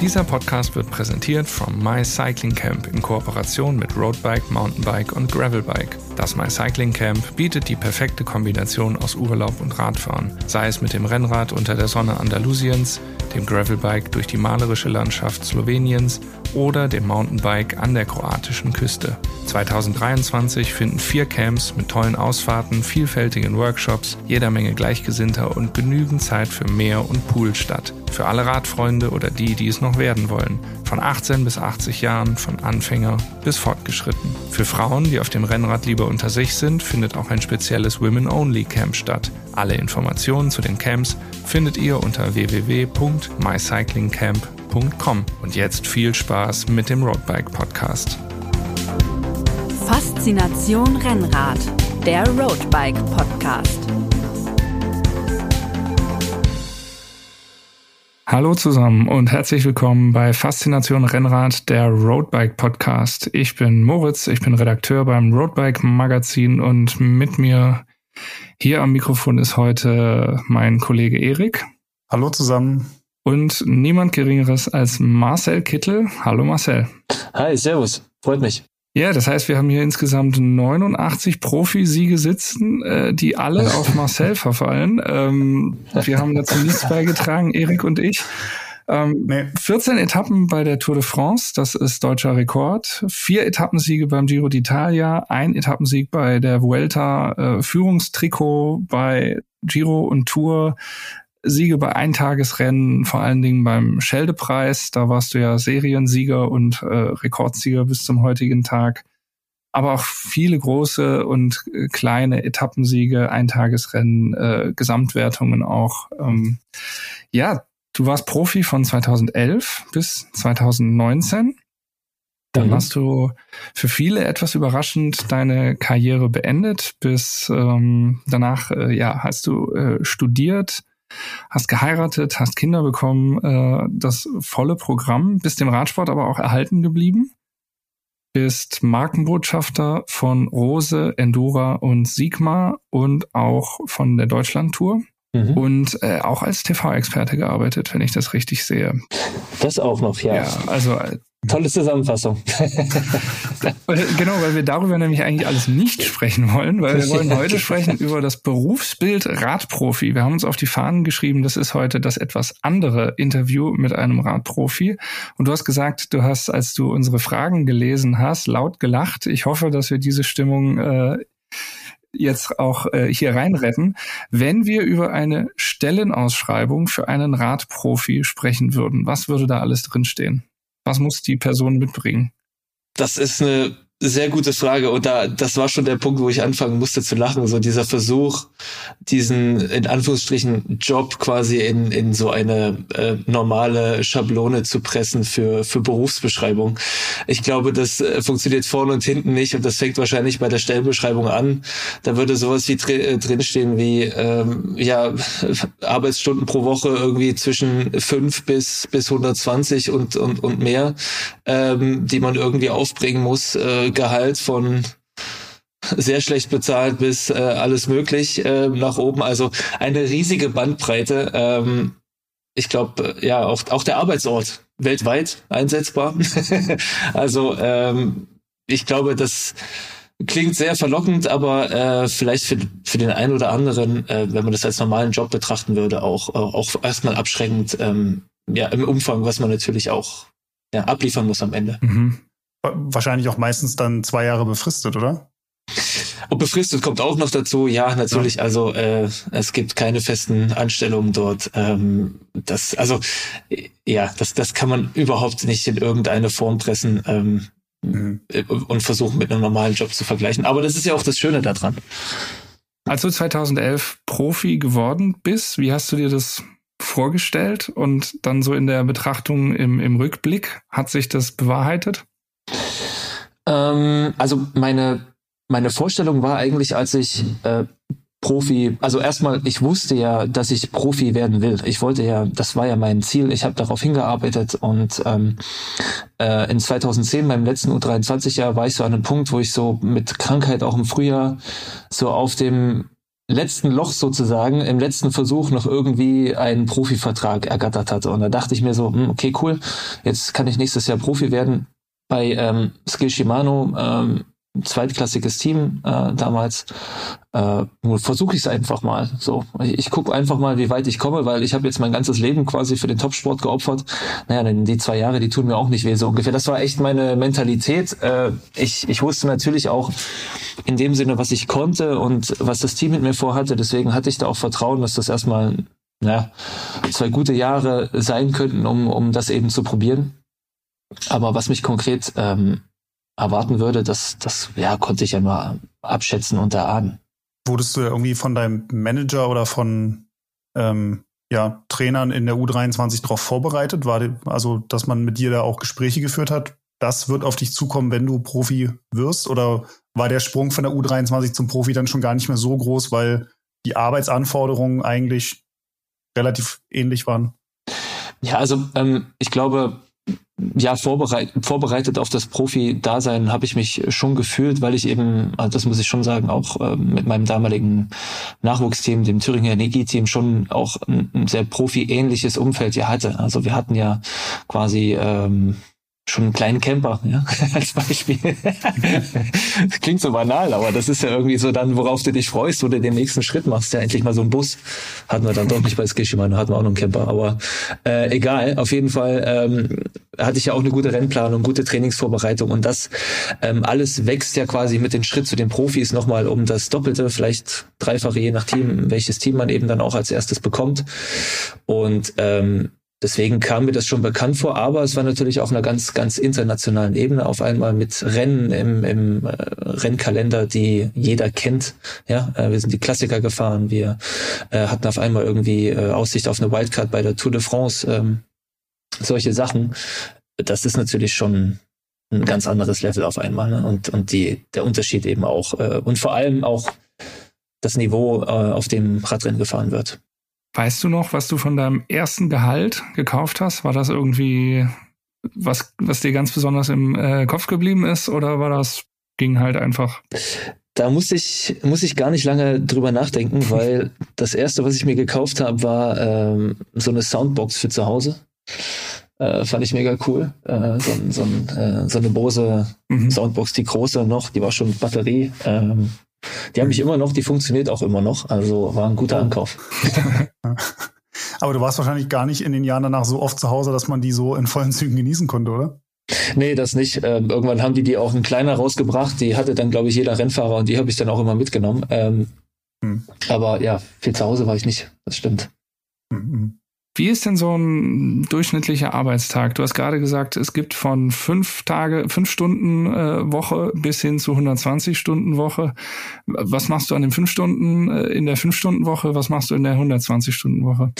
Dieser Podcast wird präsentiert vom My Cycling Camp in Kooperation mit Roadbike, Mountainbike und Gravelbike. Das My Cycling Camp bietet die perfekte Kombination aus Urlaub und Radfahren, sei es mit dem Rennrad unter der Sonne Andalusiens, dem Gravelbike durch die malerische Landschaft Sloweniens oder dem Mountainbike an der kroatischen Küste. 2023 finden vier Camps mit tollen Ausfahrten, vielfältigen Workshops, jeder Menge Gleichgesinnter und genügend Zeit für Meer und Pool statt. Für alle Radfreunde oder die, die es noch werden wollen. Von 18 bis 80 Jahren, von Anfänger bis fortgeschritten. Für Frauen, die auf dem Rennrad lieber unter sich sind, findet auch ein spezielles Women-Only Camp statt. Alle Informationen zu den Camps findet ihr unter www.mycyclingcamp.com. Und jetzt viel Spaß mit dem Roadbike Podcast. Faszination Rennrad, der Roadbike Podcast. Hallo zusammen und herzlich willkommen bei Faszination Rennrad, der Roadbike Podcast. Ich bin Moritz, ich bin Redakteur beim Roadbike Magazin und mit mir hier am Mikrofon ist heute mein Kollege Erik. Hallo zusammen. Und niemand Geringeres als Marcel Kittel. Hallo Marcel. Hi, Servus. Freut mich. Ja, das heißt, wir haben hier insgesamt 89 Profisiege sitzen, äh, die alle auf Marcel verfallen. Ähm, wir haben dazu nichts beigetragen, Erik und ich. Ähm, nee. 14 Etappen bei der Tour de France, das ist deutscher Rekord. Vier Etappensiege beim Giro d'Italia, ein Etappensieg bei der Vuelta, äh, Führungstrikot bei Giro und Tour, Siege bei Eintagesrennen, vor allen Dingen beim Scheldepreis. Da warst du ja Seriensieger und äh, Rekordsieger bis zum heutigen Tag. Aber auch viele große und äh, kleine Etappensiege, Eintagesrennen, äh, Gesamtwertungen auch. Ähm, ja, du warst Profi von 2011 bis 2019. Dann mhm. hast du für viele etwas überraschend deine Karriere beendet. Bis ähm, danach, äh, ja, hast du äh, studiert, hast geheiratet, hast Kinder bekommen, äh, das volle Programm, bist dem Radsport aber auch erhalten geblieben, bist Markenbotschafter von Rose, Endura und Sigma und auch von der Deutschlandtour. Mhm. Und äh, auch als TV-Experte gearbeitet, wenn ich das richtig sehe. Das auch noch, ja. Ja, also äh, Tolle Zusammenfassung. genau, weil wir darüber nämlich eigentlich alles nicht sprechen wollen, weil wir wollen heute sprechen über das Berufsbild Radprofi. Wir haben uns auf die Fahnen geschrieben, das ist heute das etwas andere Interview mit einem Radprofi. Und du hast gesagt, du hast, als du unsere Fragen gelesen hast, laut gelacht. Ich hoffe, dass wir diese Stimmung äh, jetzt auch äh, hier reinretten, wenn wir über eine Stellenausschreibung für einen Radprofi sprechen würden. Was würde da alles drinstehen? Was muss die Person mitbringen? Das ist eine sehr gute Frage. Und da, das war schon der Punkt, wo ich anfangen musste zu lachen. So dieser Versuch, diesen in Anführungsstrichen Job quasi in, in so eine äh, normale Schablone zu pressen für, für Berufsbeschreibung. Ich glaube, das äh, funktioniert vorne und hinten nicht. Und das fängt wahrscheinlich bei der Stellenbeschreibung an. Da würde sowas wie dr äh, drinstehen wie, ähm, ja, Arbeitsstunden pro Woche irgendwie zwischen fünf bis, bis 120 und, und, und mehr, ähm, die man irgendwie aufbringen muss. Äh, Gehalt von sehr schlecht bezahlt bis äh, alles möglich äh, nach oben. Also eine riesige Bandbreite. Ähm, ich glaube, äh, ja, auch, auch der Arbeitsort weltweit einsetzbar. also ähm, ich glaube, das klingt sehr verlockend, aber äh, vielleicht für, für den einen oder anderen, äh, wenn man das als normalen Job betrachten würde, auch, auch erstmal abschreckend, ähm, ja, im Umfang, was man natürlich auch ja, abliefern muss am Ende. Mhm. Wahrscheinlich auch meistens dann zwei Jahre befristet, oder? Und befristet kommt auch noch dazu, ja, natürlich. Ja. Also äh, es gibt keine festen Anstellungen dort. Ähm, das, also ja, das, das kann man überhaupt nicht in irgendeine Form pressen ähm, mhm. und versuchen mit einem normalen Job zu vergleichen. Aber das ist ja auch das Schöne daran. Als du 2011 Profi geworden bist, wie hast du dir das vorgestellt und dann so in der Betrachtung im, im Rückblick hat sich das bewahrheitet? Ähm, also meine, meine Vorstellung war eigentlich, als ich äh, Profi, also erstmal, ich wusste ja, dass ich Profi werden will. Ich wollte ja, das war ja mein Ziel. Ich habe darauf hingearbeitet und ähm, äh, in 2010, meinem letzten U23-Jahr, war ich so an einem Punkt, wo ich so mit Krankheit auch im Frühjahr so auf dem letzten Loch sozusagen, im letzten Versuch noch irgendwie einen Profivertrag ergattert hatte. Und da dachte ich mir so, hm, okay, cool, jetzt kann ich nächstes Jahr Profi werden. Bei ähm, Skill Shimano ähm, zweitklassiges Team äh, damals. Äh, versuche ich es einfach mal. So, ich, ich gucke einfach mal, wie weit ich komme, weil ich habe jetzt mein ganzes Leben quasi für den Topsport geopfert. Naja, denn die zwei Jahre, die tun mir auch nicht weh so ungefähr. Das war echt meine Mentalität. Äh, ich, ich wusste natürlich auch in dem Sinne, was ich konnte und was das Team mit mir vorhatte. Deswegen hatte ich da auch Vertrauen, dass das erstmal ja, zwei gute Jahre sein könnten, um, um das eben zu probieren. Aber was mich konkret ähm, erwarten würde, das, das ja, konnte ich ja nur abschätzen und erahnen. Wurdest du irgendwie von deinem Manager oder von ähm, ja, Trainern in der U23 darauf vorbereitet? War die, also, dass man mit dir da auch Gespräche geführt hat? Das wird auf dich zukommen, wenn du Profi wirst? Oder war der Sprung von der U23 zum Profi dann schon gar nicht mehr so groß, weil die Arbeitsanforderungen eigentlich relativ ähnlich waren? Ja, also ähm, ich glaube, ja, vorbereit, vorbereitet auf das Profi-Dasein habe ich mich schon gefühlt, weil ich eben, also das muss ich schon sagen, auch äh, mit meinem damaligen Nachwuchsteam, dem Thüringer Negi-Team, schon auch ein, ein sehr Profi-ähnliches Umfeld ja hatte. Also wir hatten ja quasi ähm, schon einen kleinen Camper, ja, als Beispiel. das klingt so banal, aber das ist ja irgendwie so dann, worauf du dich freust, wo du den nächsten Schritt machst. Ja, endlich mal so ein Bus. Hatten wir dann doch nicht bei Skishimano, hatten wir auch noch einen Camper. Aber äh, egal, auf jeden Fall ähm, hatte ich ja auch eine gute Rennplanung, gute Trainingsvorbereitung und das ähm, alles wächst ja quasi mit den Schritt zu den Profis nochmal um das Doppelte, vielleicht dreifache, je nach Team, welches Team man eben dann auch als erstes bekommt. Und ähm, Deswegen kam mir das schon bekannt vor, aber es war natürlich auf einer ganz, ganz internationalen Ebene auf einmal mit Rennen im, im äh, Rennkalender, die jeder kennt. Ja, äh, wir sind die Klassiker gefahren, wir äh, hatten auf einmal irgendwie Aussicht auf eine Wildcard bei der Tour de France, ähm, solche Sachen. Das ist natürlich schon ein ganz anderes Level auf einmal ne? und und die der Unterschied eben auch und vor allem auch das Niveau, auf dem Radrennen gefahren wird. Weißt du noch, was du von deinem ersten Gehalt gekauft hast? War das irgendwie was, was dir ganz besonders im äh, Kopf geblieben ist oder war das, ging halt einfach? Da muss ich, muss ich gar nicht lange drüber nachdenken, weil das erste, was ich mir gekauft habe, war ähm, so eine Soundbox für zu Hause. Äh, fand ich mega cool. Äh, so, so, äh, so eine Bose mhm. Soundbox, die große noch, die war schon Batterie. Ähm, die habe ich immer noch, die funktioniert auch immer noch. Also war ein guter. Ankauf. Aber du warst wahrscheinlich gar nicht in den Jahren danach so oft zu Hause, dass man die so in vollen Zügen genießen konnte, oder? Nee, das nicht. Ähm, irgendwann haben die die auch ein kleiner rausgebracht. Die hatte dann, glaube ich, jeder Rennfahrer und die habe ich dann auch immer mitgenommen. Ähm, hm. Aber ja, viel zu Hause war ich nicht. Das stimmt. Hm, hm. Wie ist denn so ein durchschnittlicher Arbeitstag? Du hast gerade gesagt, es gibt von fünf Tage, fünf Stunden äh, Woche bis hin zu 120 Stunden Woche. Was machst du an den fünf Stunden äh, in der fünf Stunden Woche? Was machst du in der 120 Stunden Woche?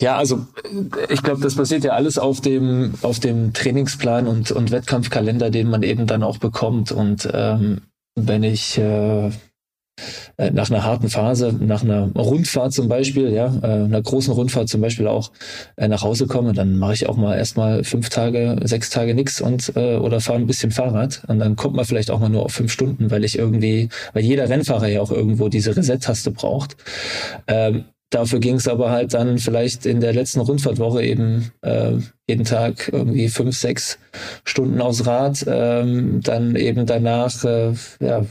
Ja, also äh, ich glaube, das basiert ja alles auf dem auf dem Trainingsplan und und Wettkampfkalender, den man eben dann auch bekommt. Und ähm, wenn ich äh, äh, nach einer harten Phase, nach einer Rundfahrt zum Beispiel, ja, äh, einer großen Rundfahrt zum Beispiel auch äh, nach Hause komme, dann mache ich auch mal erstmal fünf Tage, sechs Tage nix und äh, oder fahre ein bisschen Fahrrad und dann kommt man vielleicht auch mal nur auf fünf Stunden, weil ich irgendwie, weil jeder Rennfahrer ja auch irgendwo diese Reset-Taste braucht. Ähm, Dafür ging es aber halt dann vielleicht in der letzten Rundfahrtwoche eben äh, jeden Tag irgendwie fünf, sechs Stunden aufs Rad, ähm, dann eben danach äh, ja,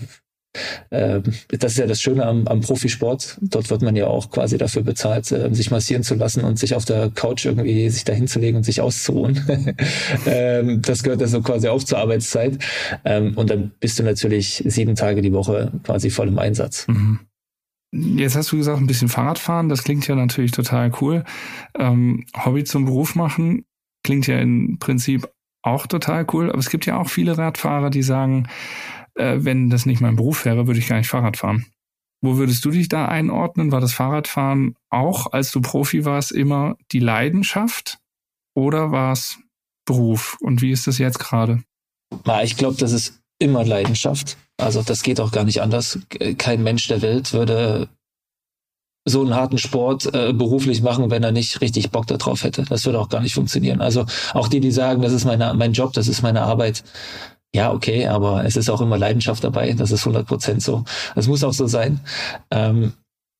das ist ja das Schöne am, am Profisport. Dort wird man ja auch quasi dafür bezahlt, äh, sich massieren zu lassen und sich auf der Couch irgendwie sich da hinzulegen und sich auszuruhen. Ähm, das gehört also quasi auch zur Arbeitszeit. Ähm, und dann bist du natürlich sieben Tage die Woche quasi voll im Einsatz. Mhm. Jetzt hast du gesagt, ein bisschen Fahrradfahren, das klingt ja natürlich total cool. Ähm, Hobby zum Beruf machen klingt ja im Prinzip auch total cool, aber es gibt ja auch viele Radfahrer, die sagen, äh, wenn das nicht mein Beruf wäre, würde ich gar nicht Fahrrad fahren. Wo würdest du dich da einordnen? War das Fahrradfahren auch, als du Profi warst, immer die Leidenschaft oder war es Beruf? Und wie ist das jetzt gerade? Ich glaube, das ist immer Leidenschaft. Also das geht auch gar nicht anders. Kein Mensch der Welt würde so einen harten Sport äh, beruflich machen, wenn er nicht richtig Bock darauf hätte. Das würde auch gar nicht funktionieren. Also auch die, die sagen, das ist meine, mein Job, das ist meine Arbeit, ja, okay, aber es ist auch immer Leidenschaft dabei. Das ist 100 Prozent so. Das muss auch so sein. Ähm,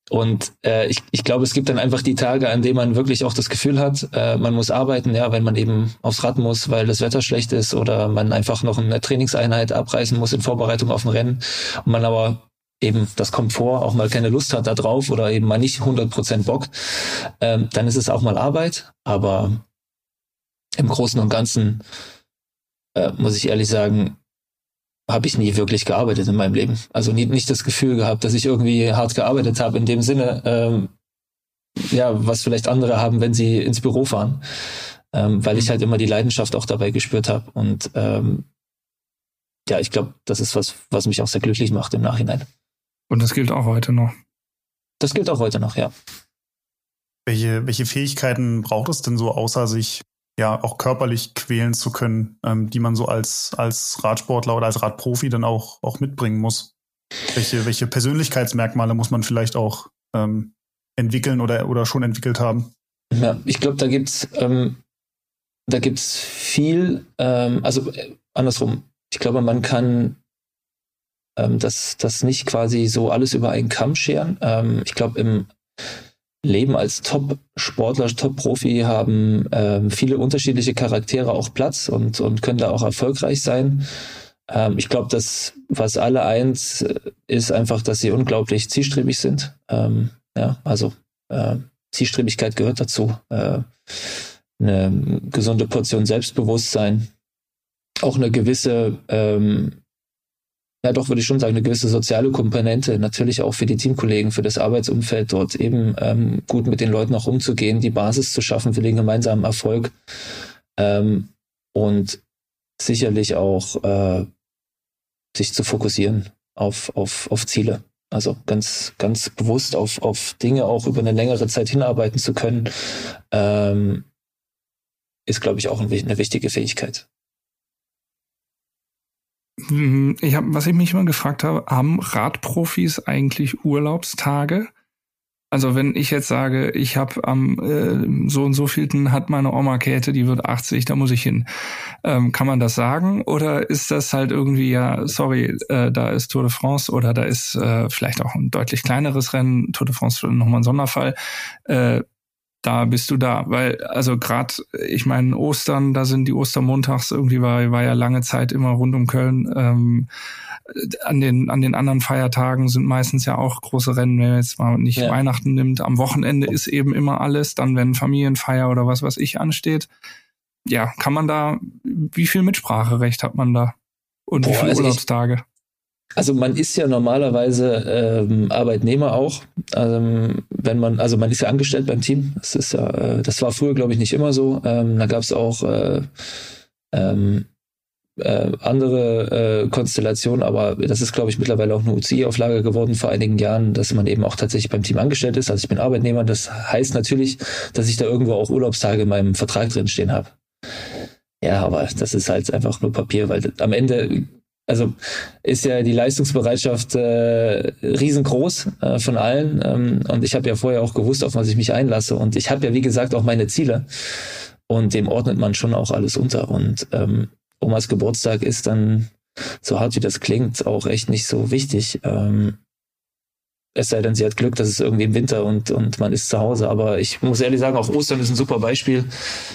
und äh, ich, ich glaube, es gibt dann einfach die Tage, an denen man wirklich auch das Gefühl hat, äh, man muss arbeiten, ja, wenn man eben aufs Rad muss, weil das Wetter schlecht ist oder man einfach noch eine Trainingseinheit abreißen muss in Vorbereitung auf ein Rennen und man aber eben, das kommt vor, auch mal keine Lust hat da drauf oder eben mal nicht 100% Bock, ähm, dann ist es auch mal Arbeit. Aber im Großen und Ganzen äh, muss ich ehrlich sagen, habe ich nie wirklich gearbeitet in meinem Leben. Also nie, nicht das Gefühl gehabt, dass ich irgendwie hart gearbeitet habe in dem Sinne, ähm, ja, was vielleicht andere haben, wenn sie ins Büro fahren. Ähm, weil ich halt immer die Leidenschaft auch dabei gespürt habe. Und ähm, ja, ich glaube, das ist was, was mich auch sehr glücklich macht im Nachhinein. Und das gilt auch heute noch. Das gilt auch heute noch, ja. Welche, welche Fähigkeiten braucht es denn so, außer sich ja auch körperlich quälen zu können, ähm, die man so als, als Radsportler oder als Radprofi dann auch, auch mitbringen muss? Welche, welche Persönlichkeitsmerkmale muss man vielleicht auch ähm, entwickeln oder, oder schon entwickelt haben? Ja, ich glaube, da gibt's ähm, viel, ähm, also äh, andersrum. Ich glaube, man kann ähm, das, das nicht quasi so alles über einen Kamm scheren. Ähm, ich glaube, im Leben als Top-Sportler, Top-Profi haben ähm, viele unterschiedliche Charaktere auch Platz und, und können da auch erfolgreich sein. Ähm, ich glaube, dass was alle eins äh, ist einfach, dass sie unglaublich zielstrebig sind. Ähm, ja, also äh, Zielstrebigkeit gehört dazu. Äh, eine gesunde Portion Selbstbewusstsein, auch eine gewisse ähm, ja doch, würde ich schon sagen, eine gewisse soziale Komponente, natürlich auch für die Teamkollegen, für das Arbeitsumfeld dort eben ähm, gut mit den Leuten auch umzugehen, die Basis zu schaffen für den gemeinsamen Erfolg ähm, und sicherlich auch äh, sich zu fokussieren auf, auf, auf Ziele. Also ganz, ganz bewusst auf, auf Dinge auch über eine längere Zeit hinarbeiten zu können, ähm, ist, glaube ich, auch eine wichtige Fähigkeit. Mhm, ich hab, was ich mich immer gefragt habe, haben Radprofis eigentlich Urlaubstage? Also wenn ich jetzt sage, ich habe am äh, so und so vielten hat meine Oma Käthe, die wird 80, da muss ich hin. Ähm, kann man das sagen? Oder ist das halt irgendwie, ja, sorry, äh, da ist Tour de France oder da ist äh, vielleicht auch ein deutlich kleineres Rennen, Tour de France nochmal ein Sonderfall. Äh, da bist du da. Weil, also gerade, ich meine, Ostern, da sind die Ostermontags irgendwie war, war ja lange Zeit immer rund um Köln. Ähm, an den, an den anderen Feiertagen sind meistens ja auch große Rennen, wenn man jetzt mal nicht ja. Weihnachten nimmt. Am Wochenende ist eben immer alles, dann wenn Familienfeier oder was was ich ansteht. Ja, kann man da, wie viel Mitspracherecht hat man da? Und Boah, wie viele also Urlaubstage? Also man ist ja normalerweise ähm, Arbeitnehmer auch, ähm, wenn man, also man ist ja angestellt beim Team. Das ist ja, äh, das war früher glaube ich nicht immer so. Ähm, da gab es auch äh, ähm, äh, andere äh, Konstellationen, aber das ist glaube ich mittlerweile auch eine UCI-Auflage geworden vor einigen Jahren, dass man eben auch tatsächlich beim Team angestellt ist. Also ich bin Arbeitnehmer. Das heißt natürlich, dass ich da irgendwo auch Urlaubstage in meinem Vertrag drin stehen habe. Ja, aber das ist halt einfach nur Papier, weil am Ende also ist ja die Leistungsbereitschaft äh, riesengroß äh, von allen. Ähm, und ich habe ja vorher auch gewusst, auf was ich mich einlasse. Und ich habe ja, wie gesagt, auch meine Ziele. Und dem ordnet man schon auch alles unter. Und ähm, Omas Geburtstag ist dann, so hart wie das klingt, auch echt nicht so wichtig. Ähm, es sei denn, sie hat Glück, dass es irgendwie im Winter und, und man ist zu Hause. Aber ich muss ehrlich sagen, auch Ostern ist ein super Beispiel.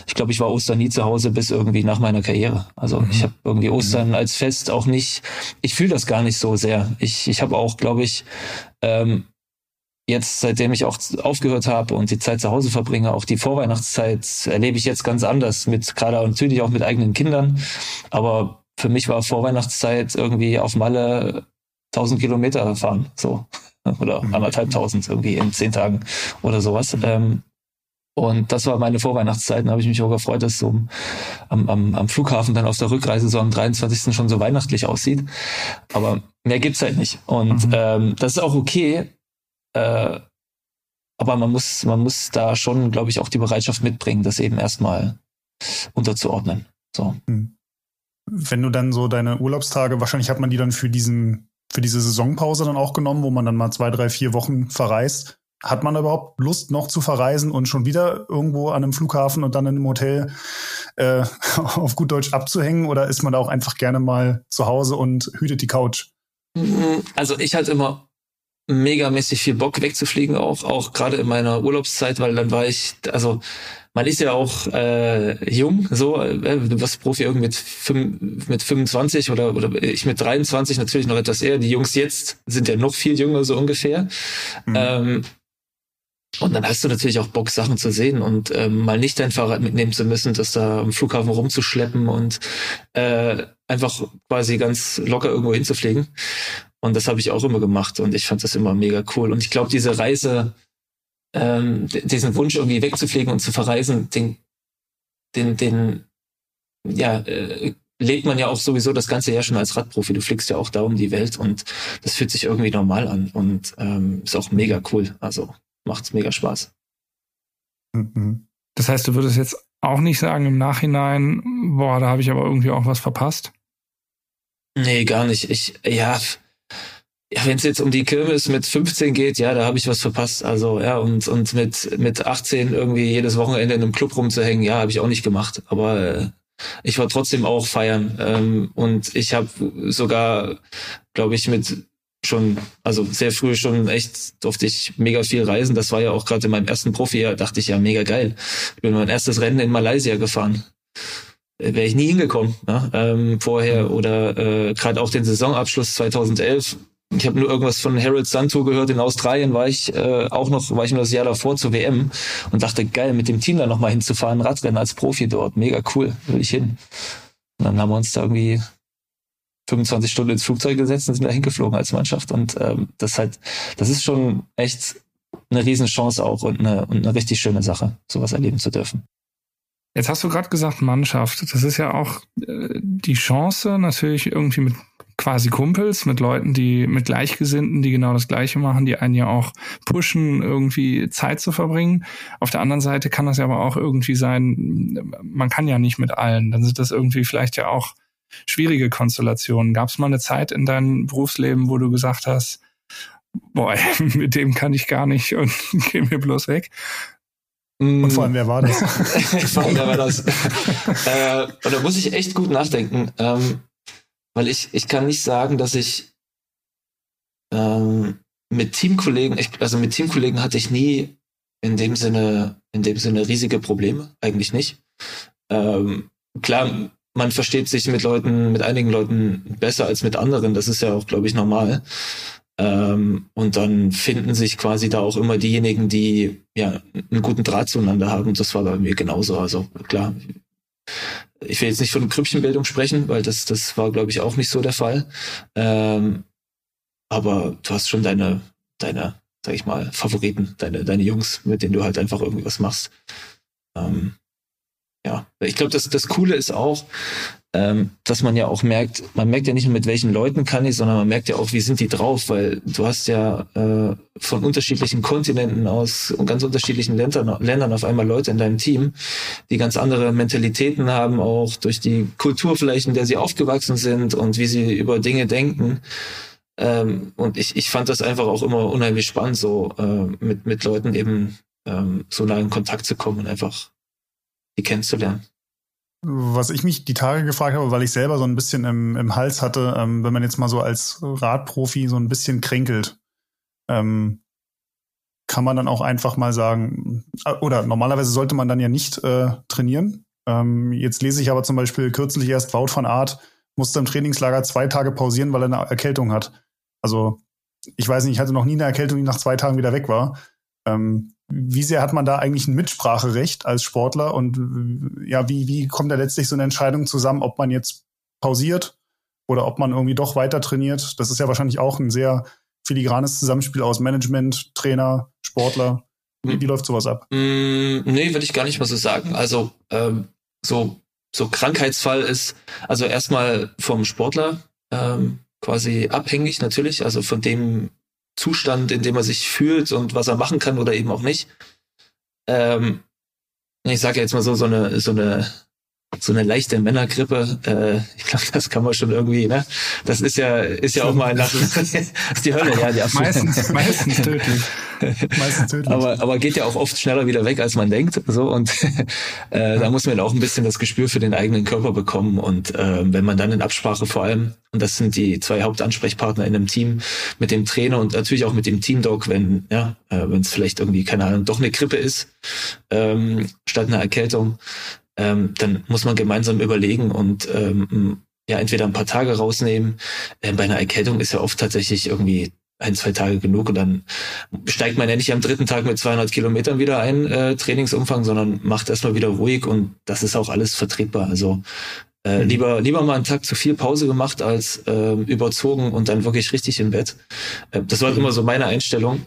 Ich glaube, ich war Ostern nie zu Hause bis irgendwie nach meiner Karriere. Also mhm. ich habe irgendwie Ostern mhm. als Fest auch nicht, ich fühle das gar nicht so sehr. Ich, ich habe auch, glaube ich, ähm, jetzt, seitdem ich auch aufgehört habe und die Zeit zu Hause verbringe, auch die Vorweihnachtszeit erlebe ich jetzt ganz anders mit, gerade natürlich auch mit eigenen Kindern. Aber für mich war Vorweihnachtszeit irgendwie auf Malle 1000 Kilometer fahren, so oder mhm. anderthalbtausend irgendwie in zehn Tagen oder sowas. Ähm, und das war meine Vorweihnachtszeit. Da habe ich mich auch gefreut, dass so am, am, am Flughafen dann auf der Rückreise so am 23. schon so weihnachtlich aussieht. Aber mehr gibt's halt nicht. Und mhm. ähm, das ist auch okay. Äh, aber man muss, man muss da schon, glaube ich, auch die Bereitschaft mitbringen, das eben erstmal unterzuordnen. So. Mhm. Wenn du dann so deine Urlaubstage, wahrscheinlich hat man die dann für diesen für diese Saisonpause dann auch genommen, wo man dann mal zwei, drei, vier Wochen verreist. Hat man überhaupt Lust, noch zu verreisen und schon wieder irgendwo an einem Flughafen und dann in einem Hotel äh, auf gut Deutsch abzuhängen? Oder ist man da auch einfach gerne mal zu Hause und hütet die Couch? Mhm. Also ich hatte immer megamäßig viel Bock wegzufliegen auch, auch gerade in meiner Urlaubszeit, weil dann war ich, also man ist ja auch äh, jung, so, äh, du wirst Profi irgendwie mit, fünf, mit 25 oder, oder ich mit 23 natürlich noch etwas eher. Die Jungs jetzt sind ja noch viel jünger, so ungefähr. Mhm. Ähm, und dann hast du natürlich auch Bock, Sachen zu sehen und ähm, mal nicht dein Fahrrad mitnehmen zu müssen, das da am Flughafen rumzuschleppen und äh, einfach quasi ganz locker irgendwo hinzufliegen. Und das habe ich auch immer gemacht und ich fand das immer mega cool. Und ich glaube, diese Reise, ähm, diesen Wunsch irgendwie wegzufliegen und zu verreisen, den, den, den, ja, äh, lebt man ja auch sowieso das ganze Jahr schon als Radprofi. Du fliegst ja auch da um die Welt und das fühlt sich irgendwie normal an und ähm, ist auch mega cool. Also macht's mega Spaß. Mhm. Das heißt, du würdest jetzt auch nicht sagen im Nachhinein, boah, da habe ich aber irgendwie auch was verpasst? Nee, gar nicht. Ich, ja, ja, wenn es jetzt um die Kirmes mit 15 geht, ja, da habe ich was verpasst. Also ja, und und mit mit 18 irgendwie jedes Wochenende in einem Club rumzuhängen, ja, habe ich auch nicht gemacht. Aber äh, ich war trotzdem auch feiern ähm, und ich habe sogar, glaube ich, mit schon, also sehr früh schon echt durfte ich mega viel reisen. Das war ja auch gerade in meinem ersten Profi-Jahr, dachte ich ja mega geil. Ich bin mein erstes Rennen in Malaysia gefahren. Äh, Wäre ich nie hingekommen, ja, ähm, vorher oder äh, gerade auch den Saisonabschluss 2011 ich habe nur irgendwas von Harold Santo gehört. In Australien war ich äh, auch noch, war ich nur das Jahr davor zur WM und dachte, geil, mit dem Team da nochmal hinzufahren, Radrennen als Profi dort, mega cool, will ich hin. Und dann haben wir uns da irgendwie 25 Stunden ins Flugzeug gesetzt und sind da hingeflogen als Mannschaft. Und ähm, das halt, das ist schon echt eine Riesenchance auch und eine, und eine richtig schöne Sache, sowas erleben zu dürfen. Jetzt hast du gerade gesagt Mannschaft. Das ist ja auch äh, die Chance, natürlich irgendwie mit quasi Kumpels, mit Leuten, die mit Gleichgesinnten, die genau das Gleiche machen, die einen ja auch pushen, irgendwie Zeit zu verbringen. Auf der anderen Seite kann das ja aber auch irgendwie sein, man kann ja nicht mit allen. Dann sind das irgendwie vielleicht ja auch schwierige Konstellationen. Gab es mal eine Zeit in deinem Berufsleben, wo du gesagt hast, boah, mit dem kann ich gar nicht und geh mir bloß weg? Und vor allem, wer war das? vor allem, wer war das? äh, und da muss ich echt gut nachdenken. Ähm, weil ich, ich kann nicht sagen, dass ich ähm, mit Teamkollegen, ich, also mit Teamkollegen hatte ich nie in dem Sinne, in dem Sinne riesige Probleme, eigentlich nicht. Ähm, klar, man versteht sich mit Leuten, mit einigen Leuten besser als mit anderen, das ist ja auch, glaube ich, normal. Ähm, und dann finden sich quasi da auch immer diejenigen, die ja einen guten Draht zueinander haben. Und das war bei mir genauso. Also klar, ich will jetzt nicht von Krüppchenbildung sprechen, weil das, das war, glaube ich, auch nicht so der Fall. Ähm, aber du hast schon deine, deine, sag ich mal, Favoriten, deine, deine Jungs, mit denen du halt einfach irgendwie was machst. Ähm, ja, ich glaube, das, das Coole ist auch, ähm, dass man ja auch merkt, man merkt ja nicht nur mit welchen Leuten kann ich, sondern man merkt ja auch, wie sind die drauf, weil du hast ja äh, von unterschiedlichen Kontinenten aus und ganz unterschiedlichen Ländern, Ländern auf einmal Leute in deinem Team, die ganz andere Mentalitäten haben, auch durch die Kultur vielleicht, in der sie aufgewachsen sind und wie sie über Dinge denken. Ähm, und ich, ich fand das einfach auch immer unheimlich spannend, so äh, mit, mit Leuten eben ähm, so nah in Kontakt zu kommen und einfach die kennenzulernen. Was ich mich die Tage gefragt habe, weil ich selber so ein bisschen im, im Hals hatte, ähm, wenn man jetzt mal so als Radprofi so ein bisschen kränkelt, ähm, kann man dann auch einfach mal sagen, äh, oder normalerweise sollte man dann ja nicht äh, trainieren. Ähm, jetzt lese ich aber zum Beispiel kürzlich erst Wout van Art musste im Trainingslager zwei Tage pausieren, weil er eine Erkältung hat. Also ich weiß nicht, ich hatte noch nie eine Erkältung, die nach zwei Tagen wieder weg war. Ähm, wie sehr hat man da eigentlich ein Mitspracherecht als Sportler und ja, wie, wie kommt da letztlich so eine Entscheidung zusammen, ob man jetzt pausiert oder ob man irgendwie doch weiter trainiert? Das ist ja wahrscheinlich auch ein sehr filigranes Zusammenspiel aus Management, Trainer, Sportler. Wie, wie läuft sowas ab? Mm, nee, würde ich gar nicht mal so sagen. Also ähm, so, so Krankheitsfall ist also erstmal vom Sportler ähm, quasi abhängig natürlich, also von dem Zustand, in dem er sich fühlt und was er machen kann oder eben auch nicht. Ähm, ich sage jetzt mal so, so eine, so eine so eine leichte Männergrippe, äh, ich glaube, das kann man schon irgendwie, ne? Das ist ja, ist ja auch mal nach, das ist die Hölle, ja, die Meistens, meistens tödlich. meistens tödlich. Aber, aber geht ja auch oft schneller wieder weg, als man denkt, so und äh, da muss man auch ein bisschen das Gespür für den eigenen Körper bekommen und äh, wenn man dann in Absprache vor allem, und das sind die zwei Hauptansprechpartner in einem Team, mit dem Trainer und natürlich auch mit dem Teamdog, wenn, ja, äh, wenn es vielleicht irgendwie, keine Ahnung, doch eine Grippe ist, ähm, statt einer Erkältung, ähm, dann muss man gemeinsam überlegen und ähm, ja entweder ein paar Tage rausnehmen. Äh, bei einer Erkältung ist ja oft tatsächlich irgendwie ein, zwei Tage genug und dann steigt man ja nicht am dritten Tag mit 200 Kilometern wieder ein, äh, Trainingsumfang, sondern macht erstmal wieder ruhig und das ist auch alles vertretbar. Also äh, mhm. lieber, lieber mal einen Tag zu viel Pause gemacht als äh, überzogen und dann wirklich richtig im Bett. Äh, das war mhm. immer so meine Einstellung.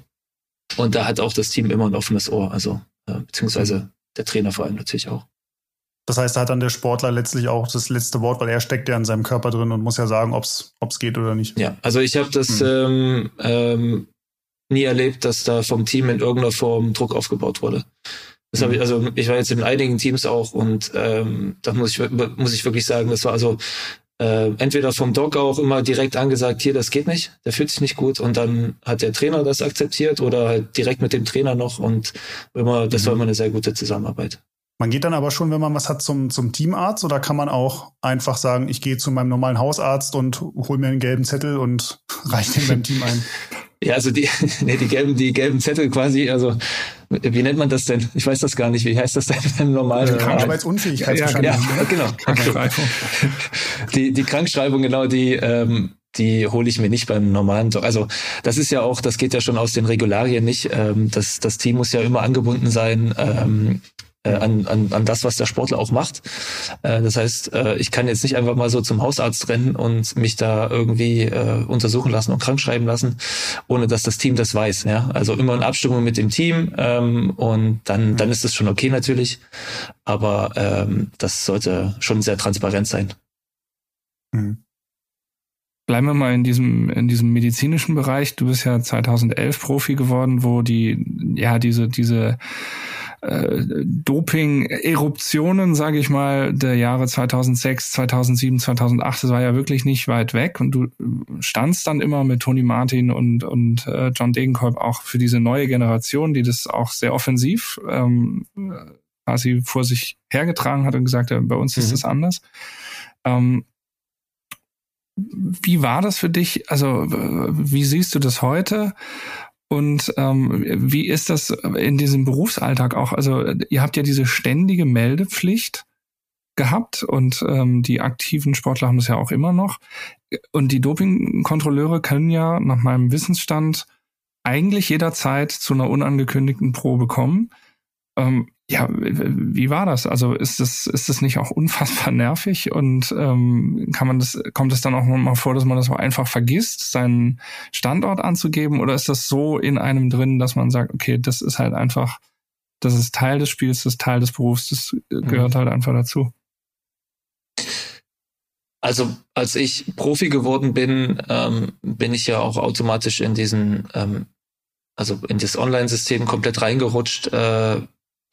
Und da hat auch das Team immer ein offenes Ohr, also äh, beziehungsweise der Trainer vor allem natürlich auch. Das heißt, da hat dann der Sportler letztlich auch das letzte Wort, weil er steckt ja in seinem Körper drin und muss ja sagen, ob es geht oder nicht. Ja, also ich habe das hm. ähm, ähm, nie erlebt, dass da vom Team in irgendeiner Form Druck aufgebaut wurde. Das habe ich, hm. also ich war jetzt in einigen Teams auch und ähm, da muss ich, muss ich wirklich sagen, das war also äh, entweder vom Doc auch immer direkt angesagt, hier, das geht nicht, der fühlt sich nicht gut und dann hat der Trainer das akzeptiert oder halt direkt mit dem Trainer noch und immer, das war mhm. immer eine sehr gute Zusammenarbeit. Man geht dann aber schon, wenn man was hat, zum, zum Teamarzt oder kann man auch einfach sagen, ich gehe zu meinem normalen Hausarzt und hole mir einen gelben Zettel und reiche den beim Team ein? Ja, also die, nee, die gelben, die gelben Zettel quasi, also wie nennt man das denn? Ich weiß das gar nicht. Wie heißt das denn im normalen? Krankheitsunfähigkeitsbescheinigung. Ja, ja, genau. Krankschreibung. Die, die Krankschreibung, genau, die, ähm, die hole ich mir nicht beim normalen. Also das ist ja auch, das geht ja schon aus den Regularien nicht. Ähm, das, das Team muss ja immer angebunden sein ähm, äh, an, an, an das, was der Sportler auch macht. Äh, das heißt, äh, ich kann jetzt nicht einfach mal so zum Hausarzt rennen und mich da irgendwie äh, untersuchen lassen und krank schreiben lassen, ohne dass das Team das weiß. Ja? Also immer in Abstimmung mit dem Team ähm, und dann, dann ist es schon okay natürlich. Aber ähm, das sollte schon sehr transparent sein. Mhm. Bleiben wir mal in diesem, in diesem medizinischen Bereich. Du bist ja 2011 Profi geworden, wo die, ja, diese, diese äh, Doping-Eruptionen, sage ich mal, der Jahre 2006, 2007, 2008, das war ja wirklich nicht weit weg. Und du standst dann immer mit Tony Martin und, und äh, John Degenkolb auch für diese neue Generation, die das auch sehr offensiv ähm, quasi vor sich hergetragen hat und gesagt hat, bei uns ist mhm. das anders. Ähm, wie war das für dich? Also, wie siehst du das heute? Und ähm, wie ist das in diesem Berufsalltag auch? Also ihr habt ja diese ständige Meldepflicht gehabt und ähm, die aktiven Sportler haben das ja auch immer noch. Und die Dopingkontrolleure können ja nach meinem Wissensstand eigentlich jederzeit zu einer unangekündigten Probe kommen. Ähm, ja, wie war das? Also ist das, ist das nicht auch unfassbar nervig und ähm, kann man das, kommt es dann auch mal vor, dass man das auch einfach vergisst, seinen Standort anzugeben, oder ist das so in einem drin, dass man sagt, okay, das ist halt einfach, das ist Teil des Spiels, das ist Teil des Berufs, das gehört mhm. halt einfach dazu. Also als ich Profi geworden bin, ähm, bin ich ja auch automatisch in diesen, ähm, also in das Online-System komplett reingerutscht. Äh,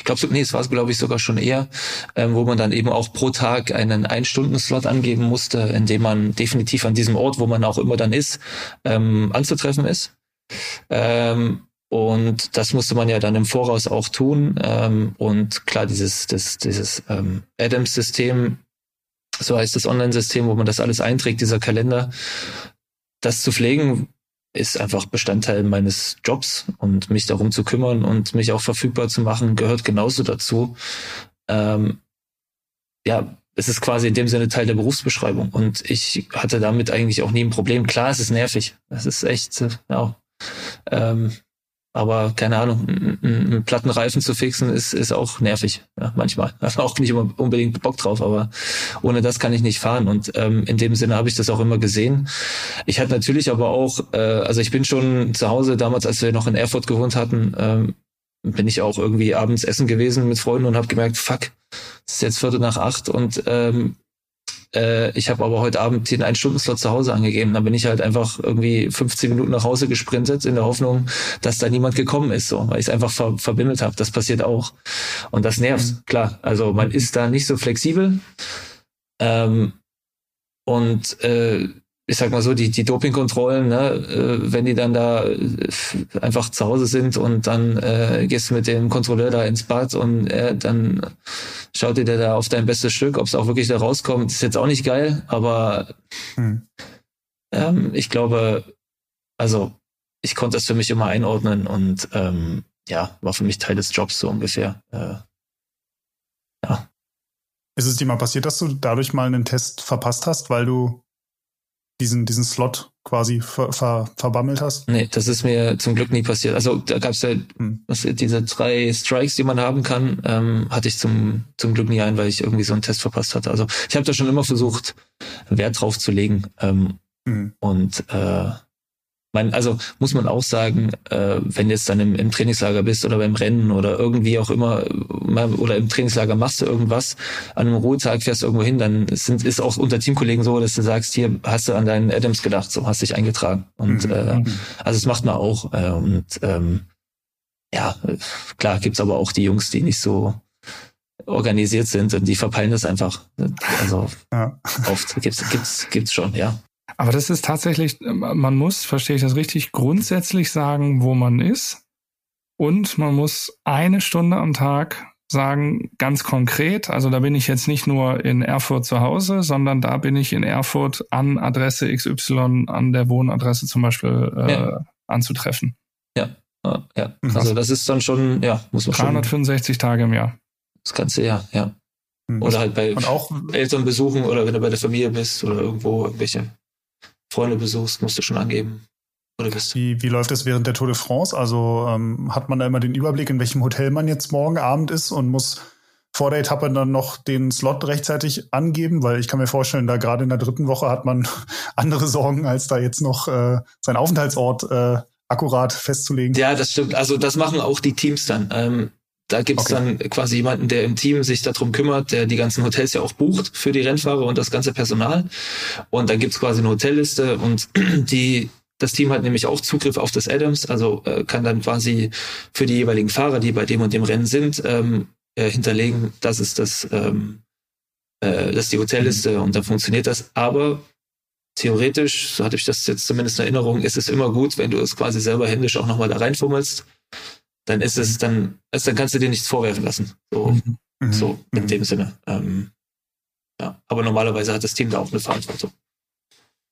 ich glaube, nee, es war glaube ich sogar schon eher, ähm, wo man dann eben auch pro Tag einen Ein-Stunden-Slot angeben musste, in dem man definitiv an diesem Ort, wo man auch immer dann ist, ähm, anzutreffen ist. Ähm, und das musste man ja dann im Voraus auch tun. Ähm, und klar, dieses, das, dieses ähm, Adams-System, so heißt das Online-System, wo man das alles einträgt, dieser Kalender, das zu pflegen, ist einfach Bestandteil meines Jobs und mich darum zu kümmern und mich auch verfügbar zu machen, gehört genauso dazu. Ähm, ja, es ist quasi in dem Sinne Teil der Berufsbeschreibung und ich hatte damit eigentlich auch nie ein Problem. Klar, es ist nervig. Es ist echt, ja, ähm, aber keine Ahnung, einen platten Reifen zu fixen ist, ist auch nervig, ja, manchmal. Also auch nicht unbedingt Bock drauf, aber ohne das kann ich nicht fahren. Und ähm, in dem Sinne habe ich das auch immer gesehen. Ich hatte natürlich aber auch, äh, also ich bin schon zu Hause damals, als wir noch in Erfurt gewohnt hatten, ähm, bin ich auch irgendwie abends essen gewesen mit Freunden und habe gemerkt, fuck, es ist jetzt Viertel nach acht und ähm, äh, ich habe aber heute Abend den einen Stundenslot zu Hause angegeben. Dann bin ich halt einfach irgendwie 15 Minuten nach Hause gesprintet in der Hoffnung, dass da niemand gekommen ist, so, weil ich es einfach ver verbimmelt habe. Das passiert auch. Und das nervt, mhm. klar. Also man ist da nicht so flexibel. Ähm, und äh, ich sag mal so, die, die Dopingkontrollen, ne, äh, wenn die dann da äh, einfach zu Hause sind und dann äh, gehst du mit dem Kontrolleur da ins Bad und äh, dann schaut dir der da auf dein bestes Stück, ob es auch wirklich da rauskommt, ist jetzt auch nicht geil, aber hm. ähm, ich glaube, also ich konnte das für mich immer einordnen und ähm, ja, war für mich Teil des Jobs so ungefähr. Äh, ja. Ist es dir mal passiert, dass du dadurch mal einen Test verpasst hast, weil du diesen, diesen Slot quasi ver, ver, verbammelt hast? Nee, das ist mir zum Glück nie passiert. Also da gab es ja hm. diese drei Strikes, die man haben kann, ähm, hatte ich zum, zum Glück nie ein, weil ich irgendwie so einen Test verpasst hatte. Also ich habe da schon immer versucht, Wert drauf zu legen. Ähm, hm. Und äh, mein, also muss man auch sagen, äh, wenn jetzt dann im, im Trainingslager bist oder beim Rennen oder irgendwie auch immer oder im Trainingslager machst du irgendwas, an einem Ruhetag fährst du irgendwo hin, dann sind, ist auch unter Teamkollegen so, dass du sagst, hier hast du an deinen Adams gedacht, so hast dich eingetragen. Und mhm. äh, also das macht man auch. Äh, und ähm, ja, klar gibt's aber auch die Jungs, die nicht so organisiert sind und die verpeilen das einfach. Also ja. oft gibt's gibt's gibt's schon, ja. Aber das ist tatsächlich, man muss, verstehe ich das richtig, grundsätzlich sagen, wo man ist. Und man muss eine Stunde am Tag sagen, ganz konkret, also da bin ich jetzt nicht nur in Erfurt zu Hause, sondern da bin ich in Erfurt an Adresse XY, an der Wohnadresse zum Beispiel äh, ja. anzutreffen. Ja, ja. Also das ist dann schon, ja, muss man 365 schon, Tage im Jahr. Das ganze Jahr, ja. Hm. Oder halt bei Eltern besuchen oder wenn du bei der Familie bist oder irgendwo irgendwelche Freunde besuchst, musst du schon angeben. Wie, wie läuft es während der Tour de France? Also ähm, hat man da immer den Überblick, in welchem Hotel man jetzt morgen Abend ist und muss vor der Etappe dann noch den Slot rechtzeitig angeben? Weil ich kann mir vorstellen, da gerade in der dritten Woche hat man andere Sorgen, als da jetzt noch äh, seinen Aufenthaltsort äh, akkurat festzulegen. Ja, das stimmt. Also das machen auch die Teams dann. Ähm, da gibt's okay. dann quasi jemanden, der im Team sich darum kümmert, der die ganzen Hotels ja auch bucht für die Rennfahrer und das ganze Personal. Und dann gibt's quasi eine Hotelliste und die das Team hat nämlich auch Zugriff auf das Adams, also äh, kann dann quasi für die jeweiligen Fahrer, die bei dem und dem Rennen sind, ähm, äh, hinterlegen, das ist das, ähm, äh, das ist die Hotelliste und dann funktioniert das. Aber theoretisch, so hatte ich das jetzt zumindest in Erinnerung, ist es immer gut, wenn du es quasi selber händisch auch nochmal da reinfummelst dann ist es dann, also dann kannst du dir nichts vorwerfen lassen. So, mhm. mhm. so in mhm. dem Sinne. Ähm, ja, aber normalerweise hat das Team da auch eine Verantwortung.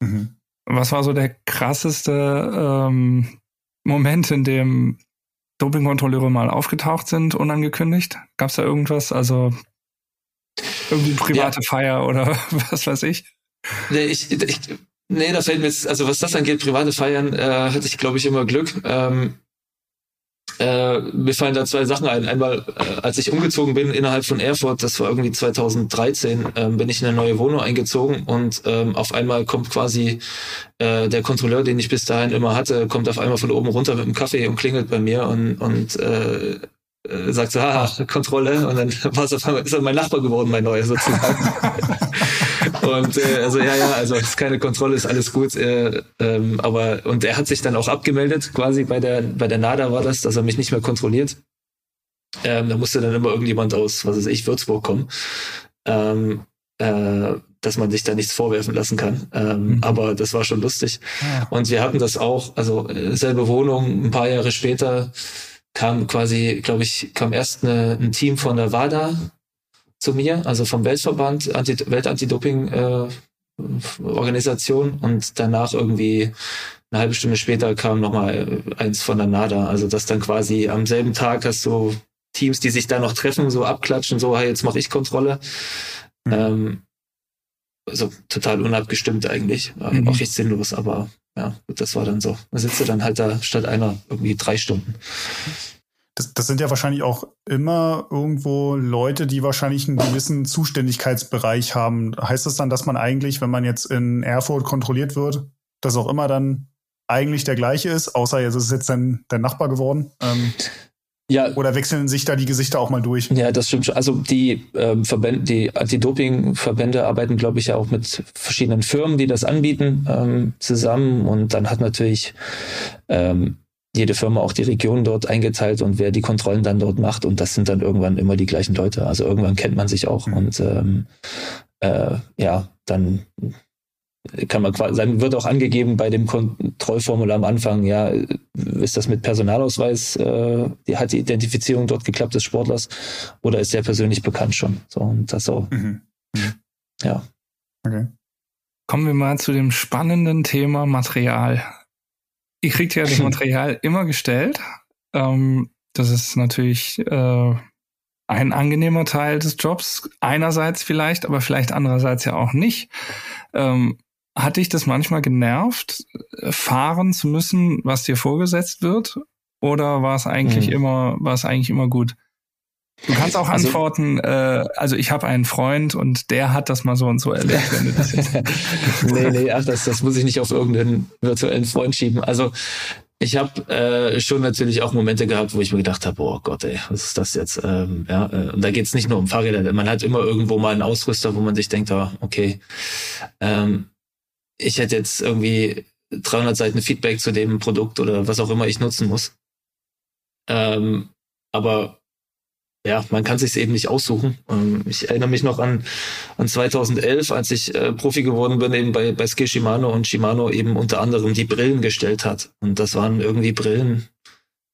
Mhm. Was war so der krasseste ähm, Moment, in dem Dopingkontrolleure mal aufgetaucht sind, unangekündigt? Gab es da irgendwas? Also irgendwie private ja. Feier oder was weiß ich? Nee, ich, ich, nee, da fällt mir jetzt, also was das angeht, private Feiern, äh, hatte ich, glaube ich, immer Glück. Ähm, äh, mir fallen da zwei Sachen ein. Einmal, äh, als ich umgezogen bin innerhalb von Erfurt, das war irgendwie 2013, ähm, bin ich in eine neue Wohnung eingezogen und ähm, auf einmal kommt quasi äh, der Kontrolleur, den ich bis dahin immer hatte, kommt auf einmal von oben runter mit dem Kaffee und klingelt bei mir und, und äh, äh, sagt so, ah, Kontrolle. Und dann war es auf einmal, ist er mein Nachbar geworden, mein neuer sozusagen. und äh, also ja, ja, also ist keine Kontrolle, ist alles gut. Äh, ähm, aber und er hat sich dann auch abgemeldet, quasi bei der bei der NADA war das, dass er mich nicht mehr kontrolliert. Ähm, da musste dann immer irgendjemand aus, was weiß ich, Würzburg kommen. Ähm, äh, dass man sich da nichts vorwerfen lassen kann. Ähm, mhm. Aber das war schon lustig. Ja. Und wir hatten das auch, also selbe Wohnung, ein paar Jahre später kam quasi, glaube ich, kam erst eine, ein Team von der WADA zu mir, also vom Weltverband, Anti Weltantidoping-Organisation äh, und danach irgendwie eine halbe Stunde später kam nochmal eins von der NADA. Also dass dann quasi am selben Tag hast du Teams, die sich da noch treffen, so abklatschen, so, hey, jetzt mache ich Kontrolle. Mhm. Ähm, also total unabgestimmt eigentlich. Mhm. Auch echt sinnlos, aber ja, das war dann so. Da sitzt dann halt da statt einer irgendwie drei Stunden. Das, das sind ja wahrscheinlich auch immer irgendwo Leute, die wahrscheinlich einen gewissen Zuständigkeitsbereich haben. Heißt das dann, dass man eigentlich, wenn man jetzt in Erfurt kontrolliert wird, dass auch immer dann eigentlich der gleiche ist, außer jetzt ist es jetzt dann der Nachbar geworden? Ähm. Ja. Oder wechseln sich da die Gesichter auch mal durch? Ja, das stimmt schon. Also die ähm, Verbände, die Anti-Doping-Verbände arbeiten, glaube ich, ja auch mit verschiedenen Firmen, die das anbieten, ähm, zusammen. Und dann hat natürlich ähm, jede Firma auch die Region dort eingeteilt und wer die Kontrollen dann dort macht. Und das sind dann irgendwann immer die gleichen Leute. Also irgendwann kennt man sich auch. Mhm. Und ähm, äh, ja, dann kann man quasi, dann wird auch angegeben bei dem Kontrollformular am Anfang, ja, ist das mit Personalausweis, äh, hat die Identifizierung dort geklappt des Sportlers oder ist der persönlich bekannt schon? So, und das so. Mhm. Mhm. Ja. Okay. Kommen wir mal zu dem spannenden Thema Material. Ihr kriegt ja das Material immer gestellt. Ähm, das ist natürlich äh, ein angenehmer Teil des Jobs. Einerseits vielleicht, aber vielleicht andererseits ja auch nicht. Ähm, hat dich das manchmal genervt, fahren zu müssen, was dir vorgesetzt wird? Oder war es eigentlich mhm. immer, war es eigentlich immer gut? Du kannst auch also, antworten, äh, also ich habe einen Freund und der hat das mal so und so erlebt, wenn du das jetzt. nee, nee, ach, das, das muss ich nicht auf irgendeinen virtuellen Freund schieben. Also ich habe äh, schon natürlich auch Momente gehabt, wo ich mir gedacht habe, oh Gott, ey, was ist das jetzt? Ähm, ja, äh, und da geht's nicht nur um Fahrräder. Man hat immer irgendwo mal einen Ausrüster, wo man sich denkt, oh, okay, ähm, ich hätte jetzt irgendwie 300 Seiten Feedback zu dem Produkt oder was auch immer ich nutzen muss. Ähm, aber ja, man kann sich eben nicht aussuchen. Ähm, ich erinnere mich noch an, an 2011, als ich äh, Profi geworden bin, eben bei, bei Ski Shimano und Shimano eben unter anderem die Brillen gestellt hat. Und das waren irgendwie Brillen,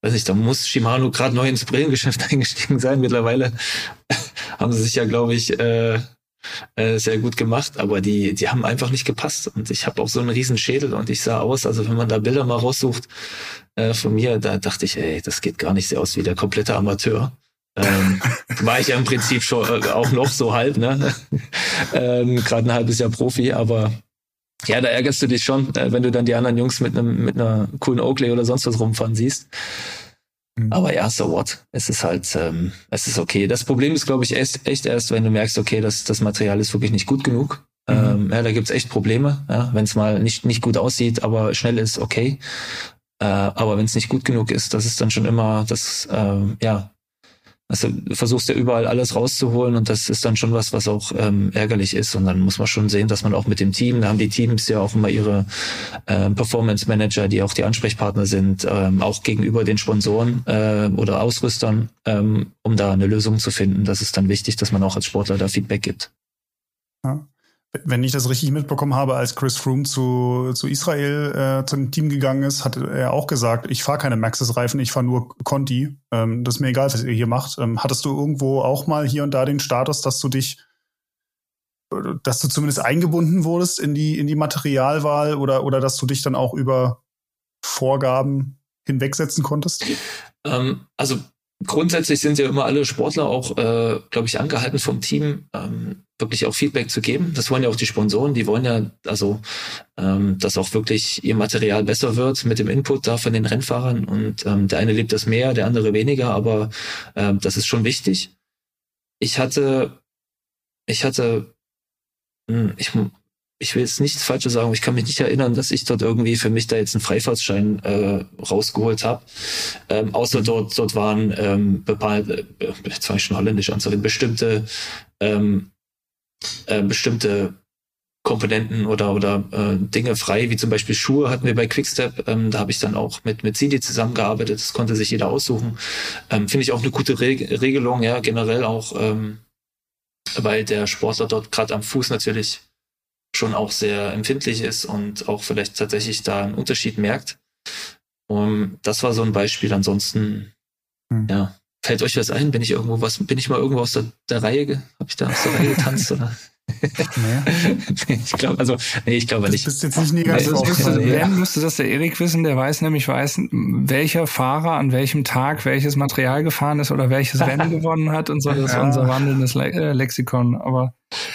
weiß nicht, da muss Shimano gerade neu ins Brillengeschäft eingestiegen sein. Mittlerweile haben sie sich ja, glaube ich, äh, äh, sehr gut gemacht, aber die, die haben einfach nicht gepasst. Und ich habe auch so einen riesen Schädel und ich sah aus, also wenn man da Bilder mal raussucht äh, von mir, da dachte ich, ey, das geht gar nicht sehr aus wie der komplette Amateur. Ähm, war ich ja im Prinzip schon äh, auch noch so halb, ne? ähm, Gerade ein halbes Jahr Profi, aber ja, da ärgerst du dich schon, äh, wenn du dann die anderen Jungs mit einem mit einer coolen Oakley oder sonst was rumfahren siehst. Mhm. Aber ja, so what? Es ist halt, ähm, es ist okay. Das Problem ist, glaube ich, echt, echt erst, wenn du merkst, okay, das, das Material ist wirklich nicht gut genug. Mhm. Ähm, ja, da gibt's echt Probleme. Ja, wenn es mal nicht, nicht gut aussieht, aber schnell ist, okay. Äh, aber wenn es nicht gut genug ist, das ist dann schon immer das, äh, ja, also versuchst ja überall alles rauszuholen und das ist dann schon was, was auch ähm, ärgerlich ist. Und dann muss man schon sehen, dass man auch mit dem Team, da haben die Teams ja auch immer ihre äh, Performance Manager, die auch die Ansprechpartner sind, ähm, auch gegenüber den Sponsoren äh, oder Ausrüstern, ähm, um da eine Lösung zu finden. Das ist dann wichtig, dass man auch als Sportler da Feedback gibt. Ja wenn ich das richtig mitbekommen habe, als Chris Froome zu, zu Israel äh, zum Team gegangen ist, hat er auch gesagt, ich fahre keine Maxis-Reifen, ich fahre nur Conti. Ähm, das ist mir egal, was ihr hier macht. Ähm, hattest du irgendwo auch mal hier und da den Status, dass du dich, dass du zumindest eingebunden wurdest in die, in die Materialwahl oder, oder dass du dich dann auch über Vorgaben hinwegsetzen konntest? Ähm, also grundsätzlich sind ja immer alle Sportler auch, äh, glaube ich, angehalten vom Team, ähm, wirklich auch Feedback zu geben. Das wollen ja auch die Sponsoren, die wollen ja, also, ähm, dass auch wirklich ihr Material besser wird mit dem Input da von den Rennfahrern. Und ähm, der eine liebt das mehr, der andere weniger, aber ähm, das ist schon wichtig. Ich hatte, ich hatte, hm, ich ich will jetzt nichts Falsches sagen, ich kann mich nicht erinnern, dass ich dort irgendwie für mich da jetzt einen Freifahrtschein äh, rausgeholt habe. Ähm, außer dort, dort waren ähm, äh, jetzt war ich schon holländisch anzureden, bestimmte ähm, äh, bestimmte Komponenten oder oder äh, Dinge frei, wie zum Beispiel Schuhe hatten wir bei Quickstep. Ähm, da habe ich dann auch mit mit Sidi zusammengearbeitet. Das konnte sich jeder aussuchen. Ähm, Finde ich auch eine gute Re Regelung, ja generell auch, ähm, weil der Sportler dort gerade am Fuß natürlich schon auch sehr empfindlich ist und auch vielleicht tatsächlich da einen Unterschied merkt. Und das war so ein Beispiel. Ansonsten, hm. ja, fällt euch was ein? Bin ich irgendwo was, bin ich mal irgendwo aus der, der Reihe, habe ich da aus der Reihe getanzt oder? Ich glaube, also, nee, ich glaube nicht. Du bist jetzt nicht negativ also, müsste, ja. müsste das der Erik wissen, der weiß nämlich, weiß, welcher Fahrer an welchem Tag welches Material gefahren ist oder welches Rennen gewonnen hat und so. Das ist unser wandelndes Le äh, Lexikon. Aber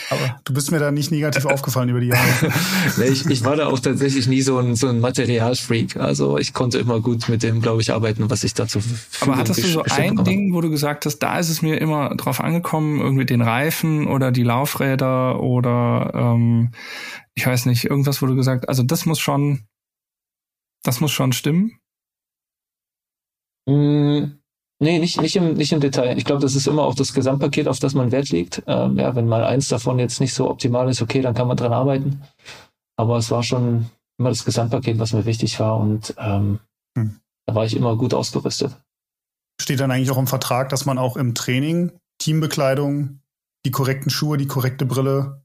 aber du bist mir da nicht negativ aufgefallen über die Jahre. ich, ich war da auch tatsächlich nie so ein, so ein Materialfreak. Also ich konnte immer gut mit dem, glaube ich, arbeiten, was ich dazu Aber hattest du so ein habe. Ding, wo du gesagt hast, da ist es mir immer drauf angekommen, irgendwie den Reifen oder die Laufräder oder ähm, ich weiß nicht, irgendwas, wo du gesagt, also das muss schon, das muss schon stimmen? Mm, Nee, nicht, nicht, im, nicht im Detail. Ich glaube, das ist immer auch das Gesamtpaket, auf das man Wert legt. Ähm, ja, wenn mal eins davon jetzt nicht so optimal ist, okay, dann kann man dran arbeiten. Aber es war schon immer das Gesamtpaket, was mir wichtig war und ähm, hm. da war ich immer gut ausgerüstet. Steht dann eigentlich auch im Vertrag, dass man auch im Training, Teambekleidung, die korrekten Schuhe, die korrekte Brille,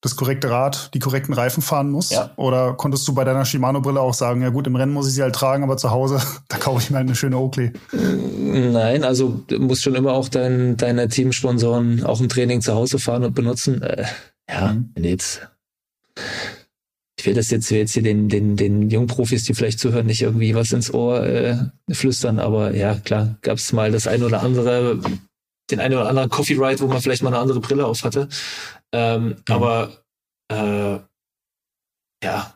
das korrekte Rad, die korrekten Reifen fahren muss? Ja. Oder konntest du bei deiner Shimano-Brille auch sagen, ja gut, im Rennen muss ich sie halt tragen, aber zu Hause, da kaufe ich mir halt eine schöne Oakley? Nein, also du musst schon immer auch dein, deine Teamsponsoren auch im Training zu Hause fahren und benutzen. Äh, ja, mhm. wenn jetzt ich will das jetzt, jetzt hier den, den, den Jungprofis, die vielleicht zuhören, nicht irgendwie was ins Ohr äh, flüstern, aber ja, klar, gab es mal das ein oder andere, den einen oder anderen Coffee Ride, wo man vielleicht mal eine andere Brille auf hatte. Ähm, mhm. Aber äh, ja,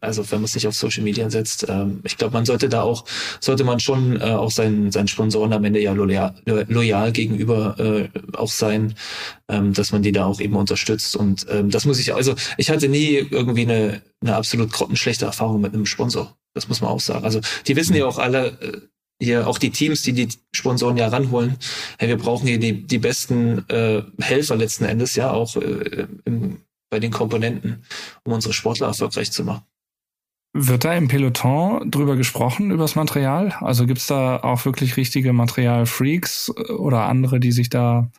also wenn man sich auf Social Media setzt, ähm, ich glaube, man sollte da auch, sollte man schon äh, auch seinen, seinen Sponsoren am Ende ja loyal, loyal gegenüber äh, auch sein, ähm, dass man die da auch eben unterstützt. Und ähm, das muss ich, also ich hatte nie irgendwie eine, eine absolut grottenschlechte Erfahrung mit einem Sponsor. Das muss man auch sagen. Also die wissen ja auch alle, äh, hier auch die Teams, die die Sponsoren ja ranholen, hey, wir brauchen hier die, die besten äh, Helfer letzten Endes, ja, auch äh, im, bei den Komponenten, um unsere Sportler erfolgreich zu machen. Wird da im Peloton drüber gesprochen, übers Material? Also gibt's da auch wirklich richtige Materialfreaks äh, oder andere, die sich da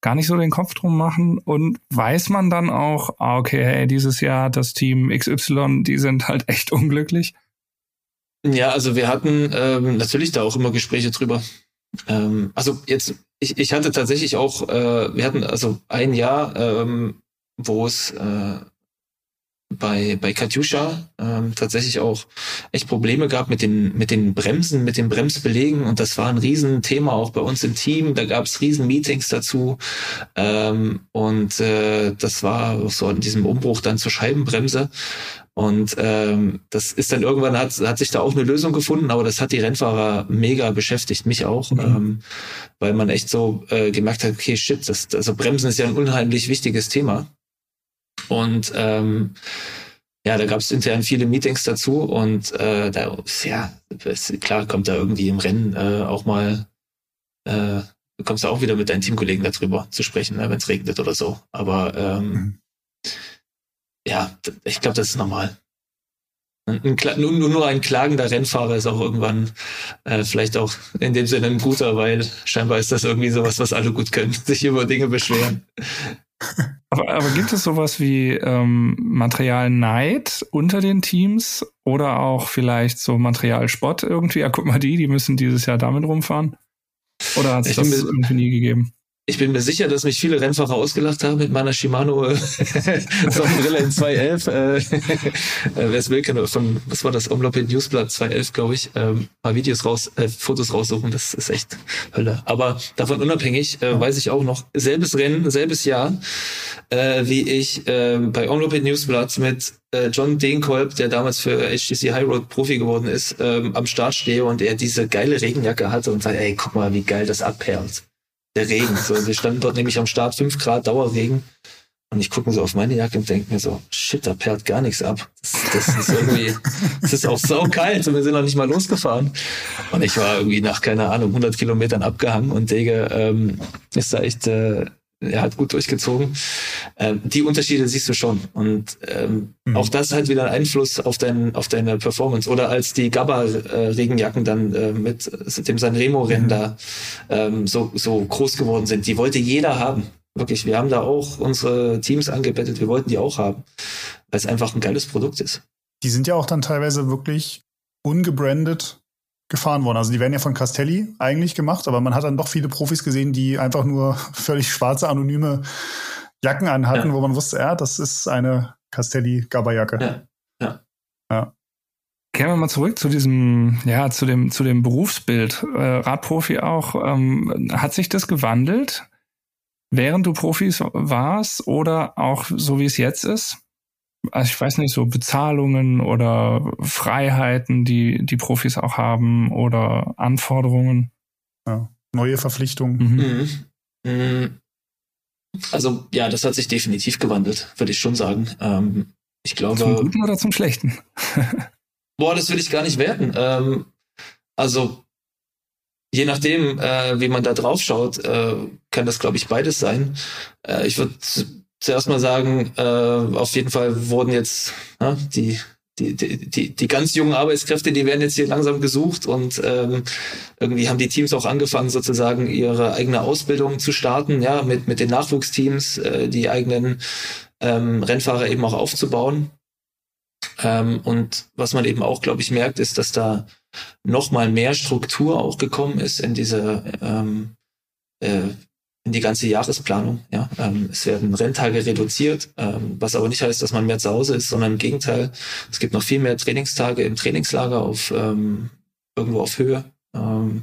gar nicht so den Kopf drum machen? Und weiß man dann auch, ah, okay, hey, dieses Jahr das Team XY, die sind halt echt unglücklich? Ja, also wir hatten ähm, natürlich da auch immer Gespräche drüber. Ähm, also jetzt, ich, ich hatte tatsächlich auch, äh, wir hatten also ein Jahr, ähm, wo es äh, bei, bei Katjuscha ähm, tatsächlich auch echt Probleme gab mit den, mit den Bremsen, mit den Bremsbelegen und das war ein Riesenthema auch bei uns im Team. Da gab es Riesen-Meetings dazu ähm, und äh, das war so in diesem Umbruch dann zur Scheibenbremse. Und ähm, das ist dann irgendwann hat, hat sich da auch eine Lösung gefunden, aber das hat die Rennfahrer mega beschäftigt, mich auch, mhm. ähm, weil man echt so äh, gemerkt hat, okay, shit, das, also Bremsen ist ja ein unheimlich wichtiges Thema. Und ähm, ja, da gab es intern viele Meetings dazu und äh, da, ja, klar kommt da irgendwie im Rennen äh, auch mal, äh, du kommst da auch wieder mit deinen Teamkollegen darüber zu sprechen, ne, wenn es regnet oder so. Aber ähm, mhm. Ja, ich glaube, das ist normal. Ein, nur, nur ein klagender Rennfahrer ist auch irgendwann äh, vielleicht auch in dem Sinne ein guter, weil scheinbar ist das irgendwie sowas, was alle gut können, sich über Dinge beschweren. Aber, aber gibt es sowas wie ähm, Materialneid unter den Teams oder auch vielleicht so Materialspott irgendwie? Ja, guck mal, die, die müssen dieses Jahr damit rumfahren. Oder hat es das irgendwie nie gegeben? Ich bin mir sicher, dass mich viele Rennfahrer ausgelacht haben mit meiner Shimano äh, Sonnenbrille in 211. Äh, äh, Wer es will, kann von, was war das, Omloped Newsblatt 211, glaube ich, ähm, mal Videos raus, äh, Fotos raussuchen. Das ist echt Hölle. Aber davon unabhängig äh, weiß ich auch noch, selbes Rennen, selbes Jahr, äh, wie ich äh, bei Omloped Newsblatt mit äh, John Dehnkolb, der damals für HTC High Road Profi geworden ist, ähm, am Start stehe und er diese geile Regenjacke hatte und sagt, ey, guck mal, wie geil das abperlt der Regen. So, wir standen dort nämlich am Start, fünf Grad Dauerregen. Und ich gucke so auf meine Jacke und denke mir so, shit, da perlt gar nichts ab. Das, das ist irgendwie, es ist auch so kalt und wir sind noch nicht mal losgefahren. Und ich war irgendwie nach, keine Ahnung, 100 Kilometern abgehangen und Dege ähm, ist da echt äh, er hat gut durchgezogen. Ähm, die Unterschiede siehst du schon. Und ähm, mhm. auch das hat wieder einen Einfluss auf, dein, auf deine Performance. Oder als die Gabba-Regenjacken dann äh, mit dem Sanremo-Rennen mhm. da ähm, so, so groß geworden sind, die wollte jeder haben. Wirklich, wir haben da auch unsere Teams angebettet, wir wollten die auch haben, weil es einfach ein geiles Produkt ist. Die sind ja auch dann teilweise wirklich ungebrandet gefahren worden. Also die werden ja von Castelli eigentlich gemacht, aber man hat dann doch viele Profis gesehen, die einfach nur völlig schwarze, anonyme Jacken anhatten, ja. wo man wusste, ja, das ist eine Castelli Gabba-Jacke. Ja. ja. ja. Kehren wir mal zurück zu diesem, ja, zu dem, zu dem Berufsbild. Äh, Radprofi auch. Ähm, hat sich das gewandelt, während du Profis warst oder auch so wie es jetzt ist? Also ich weiß nicht, so Bezahlungen oder Freiheiten, die die Profis auch haben oder Anforderungen. Ja. Neue Verpflichtungen. Mhm. Mhm. mhm. Also ja, das hat sich definitiv gewandelt, würde ich schon sagen. Ähm, ich glaube. Zum Guten oder zum Schlechten? boah, das will ich gar nicht werten. Ähm, also je nachdem, äh, wie man da drauf schaut, äh, kann das, glaube ich, beides sein. Äh, ich würde zuerst mal sagen, äh, auf jeden Fall wurden jetzt ja, die die, die, die, ganz jungen Arbeitskräfte, die werden jetzt hier langsam gesucht und ähm, irgendwie haben die Teams auch angefangen, sozusagen ihre eigene Ausbildung zu starten, ja, mit, mit den Nachwuchsteams, äh, die eigenen ähm, Rennfahrer eben auch aufzubauen. Ähm, und was man eben auch, glaube ich, merkt, ist, dass da noch mal mehr Struktur auch gekommen ist in diese ähm, äh, in die ganze Jahresplanung. Ja, ähm, es werden Renntage reduziert, ähm, was aber nicht heißt, dass man mehr zu Hause ist, sondern im Gegenteil. Es gibt noch viel mehr Trainingstage im Trainingslager auf ähm, irgendwo auf Höhe. Ähm,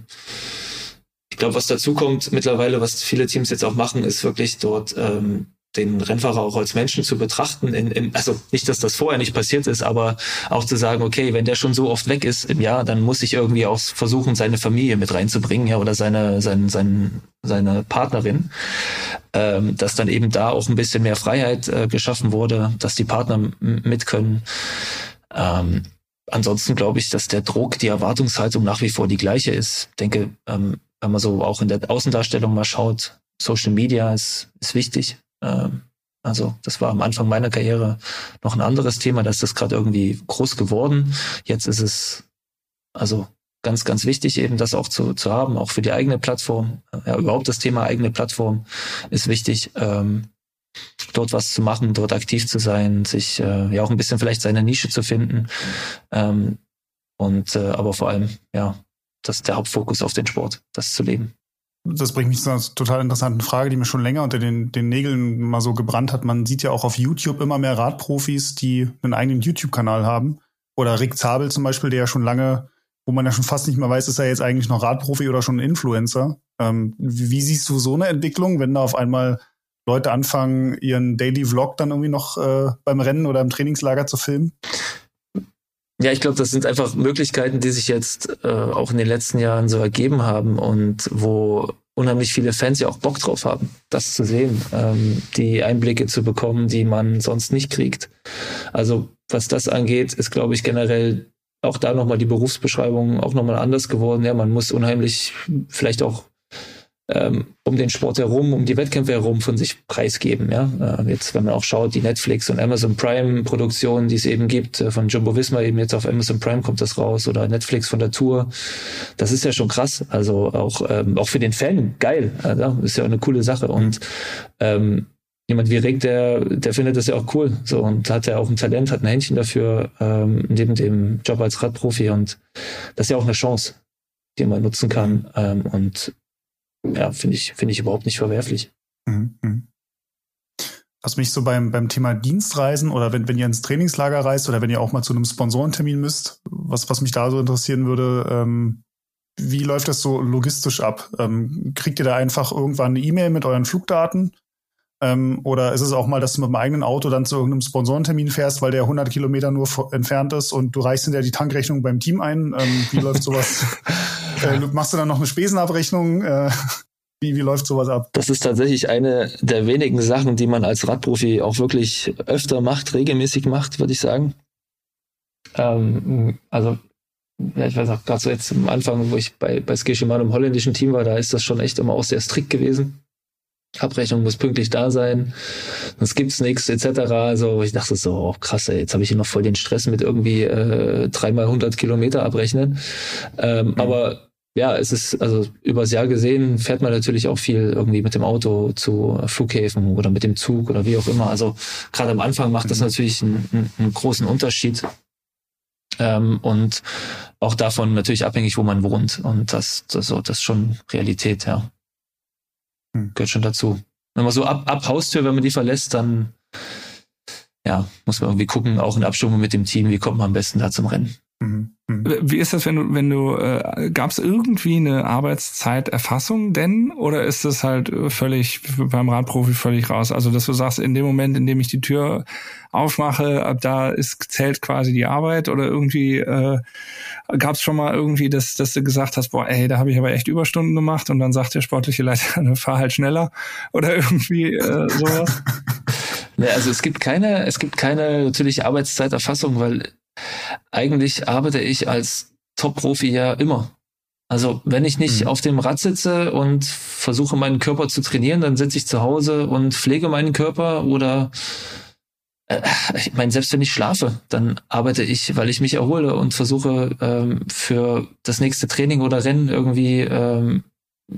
ich glaube, was dazu kommt mittlerweile, was viele Teams jetzt auch machen, ist wirklich dort ähm, den Rennfahrer auch als Menschen zu betrachten. In, in, also nicht, dass das vorher nicht passiert ist, aber auch zu sagen, okay, wenn der schon so oft weg ist im Jahr, dann muss ich irgendwie auch versuchen, seine Familie mit reinzubringen, ja, oder seine, seine, seine, seine Partnerin, ähm, dass dann eben da auch ein bisschen mehr Freiheit äh, geschaffen wurde, dass die Partner mit können. Ähm, ansonsten glaube ich, dass der Druck, die Erwartungshaltung nach wie vor die gleiche ist. Ich denke, ähm, wenn man so auch in der Außendarstellung mal schaut, Social Media ist, ist wichtig. Ähm, also das war am Anfang meiner Karriere noch ein anderes Thema, da ist das gerade irgendwie groß geworden. Jetzt ist es also ganz, ganz wichtig, eben das auch zu, zu haben, auch für die eigene Plattform. Ja, überhaupt das Thema eigene Plattform ist wichtig, ähm, dort was zu machen, dort aktiv zu sein, sich äh, ja auch ein bisschen vielleicht seine Nische zu finden. Ähm, und äh, aber vor allem, ja, das der Hauptfokus auf den Sport, das zu leben das bringt mich zu einer total interessanten Frage, die mir schon länger unter den, den Nägeln mal so gebrannt hat. Man sieht ja auch auf YouTube immer mehr Radprofis, die einen eigenen YouTube-Kanal haben. Oder Rick Zabel zum Beispiel, der ja schon lange, wo man ja schon fast nicht mehr weiß, ist er jetzt eigentlich noch Radprofi oder schon Influencer. Ähm, wie siehst du so eine Entwicklung, wenn da auf einmal Leute anfangen, ihren Daily Vlog dann irgendwie noch äh, beim Rennen oder im Trainingslager zu filmen? Ja, ich glaube, das sind einfach Möglichkeiten, die sich jetzt äh, auch in den letzten Jahren so ergeben haben und wo unheimlich viele Fans ja auch Bock drauf haben, das zu sehen, ähm, die Einblicke zu bekommen, die man sonst nicht kriegt. Also was das angeht, ist, glaube ich, generell auch da nochmal die Berufsbeschreibung auch nochmal anders geworden. Ja, man muss unheimlich vielleicht auch ähm, um den Sport herum, um die Wettkämpfe herum von sich preisgeben. Ja? Äh, jetzt, wenn man auch schaut, die Netflix und Amazon Prime Produktionen, die es eben gibt, äh, von Jumbo Visma eben jetzt auf Amazon Prime kommt das raus oder Netflix von der Tour. Das ist ja schon krass. Also auch, ähm, auch für den Fan geil. Also, ist ja eine coole Sache. Und ähm, jemand wie Rick, der, der findet das ja auch cool. So und hat ja auch ein Talent, hat ein Händchen dafür, ähm, neben dem Job als Radprofi. Und das ist ja auch eine Chance, die man nutzen kann. Ähm, und ja, finde ich, finde ich überhaupt nicht verwerflich. Mhm, mhm. Was mich so beim, beim Thema Dienstreisen oder wenn, wenn ihr ins Trainingslager reist oder wenn ihr auch mal zu einem Sponsorentermin müsst, was, was mich da so interessieren würde, ähm, wie läuft das so logistisch ab? Ähm, kriegt ihr da einfach irgendwann eine E-Mail mit euren Flugdaten? Ähm, oder ist es auch mal, dass du mit dem eigenen Auto dann zu irgendeinem Sponsorentermin fährst, weil der 100 Kilometer nur entfernt ist und du reichst hinterher die Tankrechnung beim Team ein? Ähm, wie läuft sowas? äh, machst du dann noch eine Spesenabrechnung? Äh, wie, wie läuft sowas ab? Das ist tatsächlich eine der wenigen Sachen, die man als Radprofi auch wirklich öfter macht, regelmäßig macht, würde ich sagen. Ähm, also ja, ich weiß auch gerade so jetzt am Anfang, wo ich bei, bei Ski Shimano im holländischen Team war, da ist das schon echt immer auch sehr strikt gewesen. Abrechnung muss pünktlich da sein, sonst gibt's nichts etc. Also ich dachte so, oh, krass, ey, jetzt habe ich hier noch voll den Stress mit irgendwie äh, dreimal 100 Kilometer abrechnen. Ähm, mhm. Aber ja, es ist, also übers Jahr gesehen fährt man natürlich auch viel irgendwie mit dem Auto zu Flughäfen oder mit dem Zug oder wie auch immer. Also gerade am Anfang macht das mhm. natürlich einen, einen großen Unterschied. Ähm, und auch davon natürlich abhängig, wo man wohnt. Und das, das, das ist schon Realität, ja. Hm. Gehört schon dazu. Wenn man so ab, ab Haustür, wenn man die verlässt, dann ja, muss man irgendwie gucken, auch in Abstimmung mit dem Team, wie kommt man am besten da zum Rennen. Mhm. Mhm. Wie ist das, wenn du, wenn du, äh, gab es irgendwie eine Arbeitszeiterfassung denn? Oder ist das halt völlig beim Radprofi völlig raus? Also, dass du sagst, in dem Moment, in dem ich die Tür aufmache, ab da ist zählt quasi die Arbeit oder irgendwie äh, gab es schon mal irgendwie, dass, dass du gesagt hast, boah, ey, da habe ich aber echt Überstunden gemacht und dann sagt der sportliche Leiter, fahr halt schneller oder irgendwie äh, sowas? Ja, also es gibt keine, es gibt keine natürliche Arbeitszeiterfassung, weil eigentlich arbeite ich als Top-Profi ja immer. Also wenn ich nicht mhm. auf dem Rad sitze und versuche meinen Körper zu trainieren, dann sitze ich zu Hause und pflege meinen Körper oder äh, ich meine, selbst wenn ich schlafe, dann arbeite ich, weil ich mich erhole und versuche ähm, für das nächste Training oder Rennen irgendwie ähm,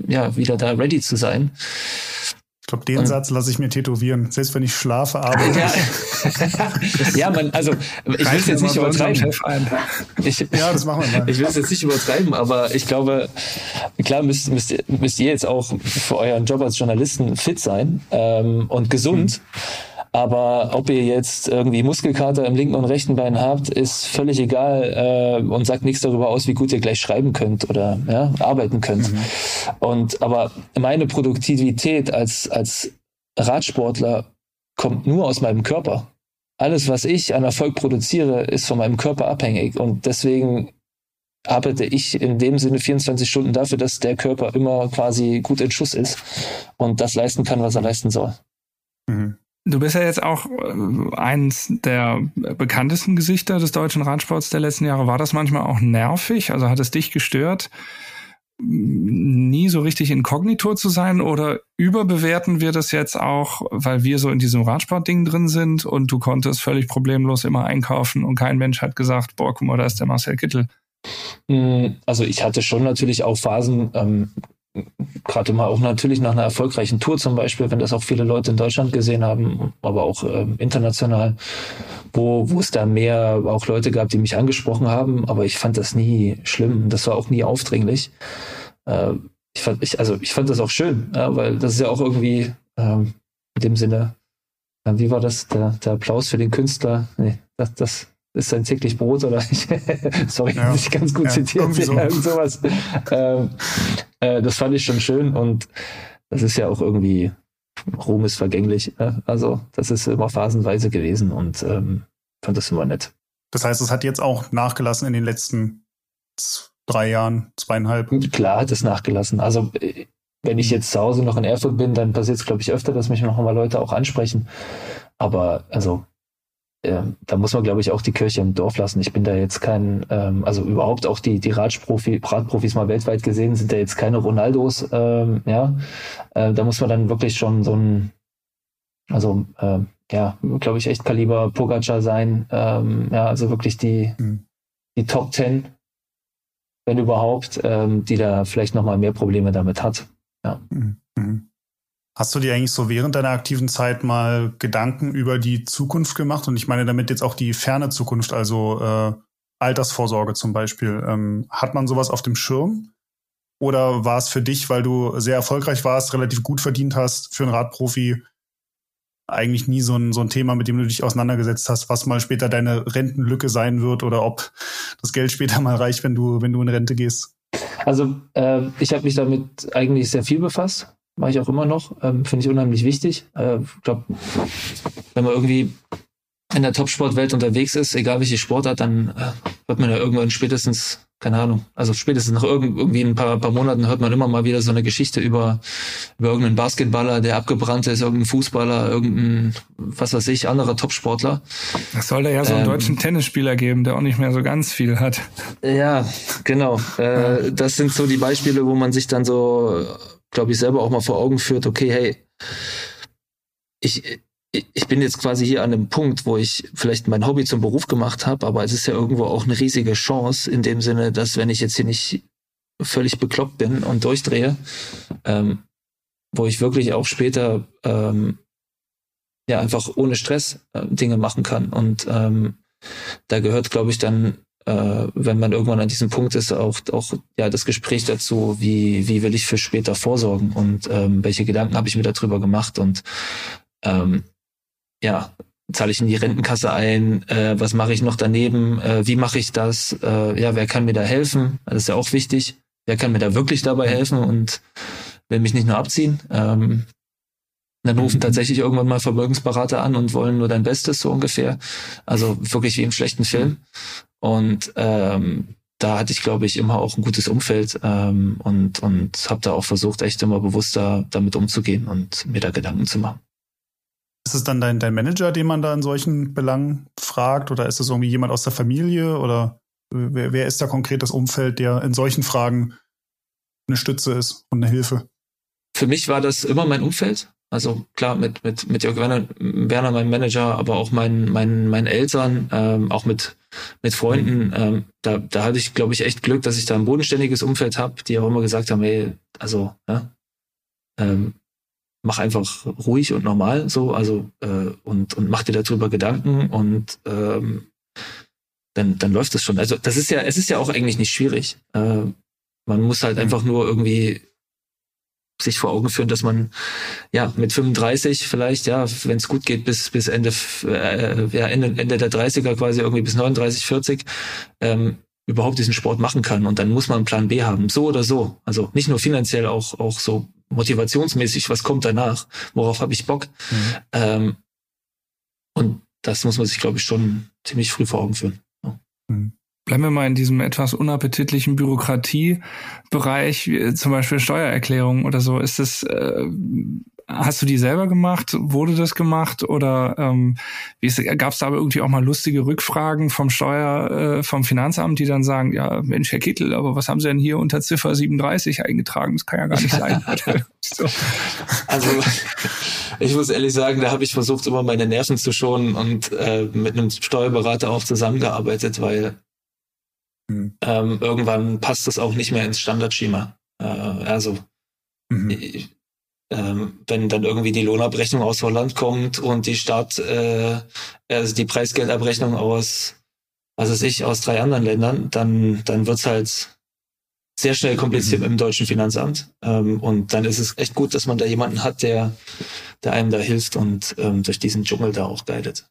ja wieder da ready zu sein. Ich glaube, den und, Satz lasse ich mir tätowieren. Selbst wenn ich schlafe, arbeite ja. ich. ja, man, also ich will es jetzt nicht übertreiben. Ich, ja, das machen wir mal. Ich will es jetzt nicht übertreiben, aber ich glaube, klar müsst, müsst, müsst ihr jetzt auch für euren Job als Journalisten fit sein ähm, und gesund. Mhm. Aber ob ihr jetzt irgendwie Muskelkater im linken und rechten Bein habt, ist völlig egal äh, und sagt nichts darüber aus, wie gut ihr gleich schreiben könnt oder ja, arbeiten könnt. Mhm. Und aber meine Produktivität als als Radsportler kommt nur aus meinem Körper. Alles, was ich an Erfolg produziere, ist von meinem Körper abhängig und deswegen arbeite ich in dem Sinne 24 Stunden dafür, dass der Körper immer quasi gut in Schuss ist und das leisten kann, was er leisten soll. Mhm. Du bist ja jetzt auch äh, eins der bekanntesten Gesichter des deutschen Radsports der letzten Jahre. War das manchmal auch nervig? Also hat es dich gestört, nie so richtig inkognito zu sein? Oder überbewerten wir das jetzt auch, weil wir so in diesem Radsportding drin sind und du konntest völlig problemlos immer einkaufen und kein Mensch hat gesagt, boah, guck mal, da ist der Marcel Kittel. Hm, also ich hatte schon natürlich auch Phasen, ähm, gerade mal auch natürlich nach einer erfolgreichen Tour zum Beispiel, wenn das auch viele Leute in Deutschland gesehen haben, aber auch äh, international, wo, wo es da mehr auch Leute gab, die mich angesprochen haben, aber ich fand das nie schlimm, das war auch nie aufdringlich. Äh, ich fand, ich, also ich fand das auch schön, ja, weil das ist ja auch irgendwie ähm, in dem Sinne, äh, wie war das, der, der Applaus für den Künstler? Nee, das, das ist sein täglich Brot oder ich, sorry, ja, ich ganz gut ja, zitiert, so. ja, irgend sowas. Ähm, äh, das fand ich schon schön und das ist ja auch irgendwie, Ruhm ist vergänglich. Ne? Also das ist immer phasenweise gewesen und ähm, fand das immer nett. Das heißt, es hat jetzt auch nachgelassen in den letzten drei Jahren, zweieinhalb? Klar hat es nachgelassen. Also äh, wenn ich jetzt zu Hause noch in Erfurt bin, dann passiert es, glaube ich, öfter, dass mich noch mal Leute auch ansprechen. Aber also äh, da muss man, glaube ich, auch die Kirche im Dorf lassen. Ich bin da jetzt kein, ähm, also überhaupt auch die, die Radprofi, Radprofis mal weltweit gesehen, sind da jetzt keine Ronaldos, ähm, ja. Äh, da muss man dann wirklich schon so ein, also äh, ja, glaube ich, echt Kaliber Pogacar sein. Ähm, ja, also wirklich die, mhm. die Top Ten, wenn überhaupt, ähm, die da vielleicht nochmal mehr Probleme damit hat. Ja. Mhm. Hast du dir eigentlich so während deiner aktiven Zeit mal Gedanken über die Zukunft gemacht? Und ich meine damit jetzt auch die ferne Zukunft, also äh, Altersvorsorge zum Beispiel. Ähm, hat man sowas auf dem Schirm? Oder war es für dich, weil du sehr erfolgreich warst, relativ gut verdient hast, für einen Radprofi eigentlich nie so ein, so ein Thema, mit dem du dich auseinandergesetzt hast, was mal später deine Rentenlücke sein wird oder ob das Geld später mal reicht, wenn du, wenn du in Rente gehst? Also äh, ich habe mich damit eigentlich sehr viel befasst mache ich auch immer noch, ähm, finde ich unheimlich wichtig. Äh, ich glaube, wenn man irgendwie in der Topsportwelt unterwegs ist, egal welche Sportart, dann äh, hört man ja irgendwann spätestens, keine Ahnung, also spätestens nach irgendwie ein paar, paar Monaten hört man immer mal wieder so eine Geschichte über, über irgendeinen Basketballer, der abgebrannt ist, irgendeinen Fußballer, irgendein, was weiß ich, anderer Topsportler. Es soll da ja so einen ähm, deutschen Tennisspieler geben, der auch nicht mehr so ganz viel hat. Ja, genau. Äh, das sind so die Beispiele, wo man sich dann so glaube ich, selber auch mal vor Augen führt, okay, hey, ich, ich bin jetzt quasi hier an einem Punkt, wo ich vielleicht mein Hobby zum Beruf gemacht habe, aber es ist ja irgendwo auch eine riesige Chance in dem Sinne, dass wenn ich jetzt hier nicht völlig bekloppt bin und durchdrehe, ähm, wo ich wirklich auch später ähm, ja einfach ohne Stress äh, Dinge machen kann. Und ähm, da gehört, glaube ich, dann äh, wenn man irgendwann an diesem Punkt ist, auch, auch ja das Gespräch dazu, wie, wie will ich für später vorsorgen und ähm, welche Gedanken habe ich mir darüber gemacht und ähm, ja, zahle ich in die Rentenkasse ein, äh, was mache ich noch daneben, äh, wie mache ich das, äh, ja, wer kann mir da helfen, das ist ja auch wichtig, wer kann mir da wirklich dabei helfen und will mich nicht nur abziehen. Ähm, dann rufen mhm. tatsächlich irgendwann mal Vermögensberater an und wollen nur dein Bestes, so ungefähr. Also wirklich wie im schlechten Film. Und ähm, da hatte ich, glaube ich, immer auch ein gutes Umfeld ähm, und, und habe da auch versucht, echt immer bewusster damit umzugehen und mir da Gedanken zu machen. Ist es dann dein, dein Manager, den man da in solchen Belangen fragt? Oder ist es irgendwie jemand aus der Familie? Oder wer, wer ist da konkret das Umfeld, der in solchen Fragen eine Stütze ist und eine Hilfe? Für mich war das immer mein Umfeld. Also klar, mit, mit, mit Jörg Werner, Werner, meinem Manager, aber auch meinen, meinen, meinen Eltern, ähm, auch mit, mit Freunden. Ähm, da, da hatte ich, glaube ich, echt Glück, dass ich da ein bodenständiges Umfeld habe, die auch immer gesagt haben, ey, also, ja, ähm, mach einfach ruhig und normal so, also äh, und, und mach dir darüber Gedanken und ähm, dann, dann läuft das schon. Also das ist ja, es ist ja auch eigentlich nicht schwierig. Äh, man muss halt einfach nur irgendwie sich vor Augen führen, dass man ja mit 35 vielleicht, ja, wenn es gut geht, bis bis Ende äh, ja, Ende, Ende der 30er quasi irgendwie bis 39, 40 ähm, überhaupt diesen Sport machen kann. Und dann muss man einen Plan B haben, so oder so. Also nicht nur finanziell, auch auch so motivationsmäßig, was kommt danach, worauf habe ich Bock. Mhm. Ähm, und das muss man sich, glaube ich, schon ziemlich früh vor Augen führen. Ja. Mhm. Bleiben wir mal in diesem etwas unappetitlichen Bürokratiebereich, zum Beispiel Steuererklärung oder so. Ist das, äh, hast du die selber gemacht? Wurde das gemacht? Oder ähm, gab es da aber irgendwie auch mal lustige Rückfragen vom Steuer, äh, vom Finanzamt, die dann sagen, ja, Mensch, Herr Kittel, aber was haben Sie denn hier unter Ziffer 37 eingetragen? Das kann ja gar nicht sein. so. Also ich muss ehrlich sagen, da habe ich versucht, immer meine Nerven zu schonen und äh, mit einem Steuerberater auch zusammengearbeitet, weil Mhm. Ähm, irgendwann passt es auch nicht mehr ins Standardschema. Äh, also mhm. ich, ähm, wenn dann irgendwie die Lohnabrechnung aus Holland kommt und die Stadt, äh, also die Preisgeldabrechnung aus, was weiß ich, aus drei anderen Ländern, dann, dann wird's halt sehr schnell kompliziert mhm. im deutschen Finanzamt. Ähm, und dann ist es echt gut, dass man da jemanden hat, der, der einem da hilft und ähm, durch diesen Dschungel da auch guidet.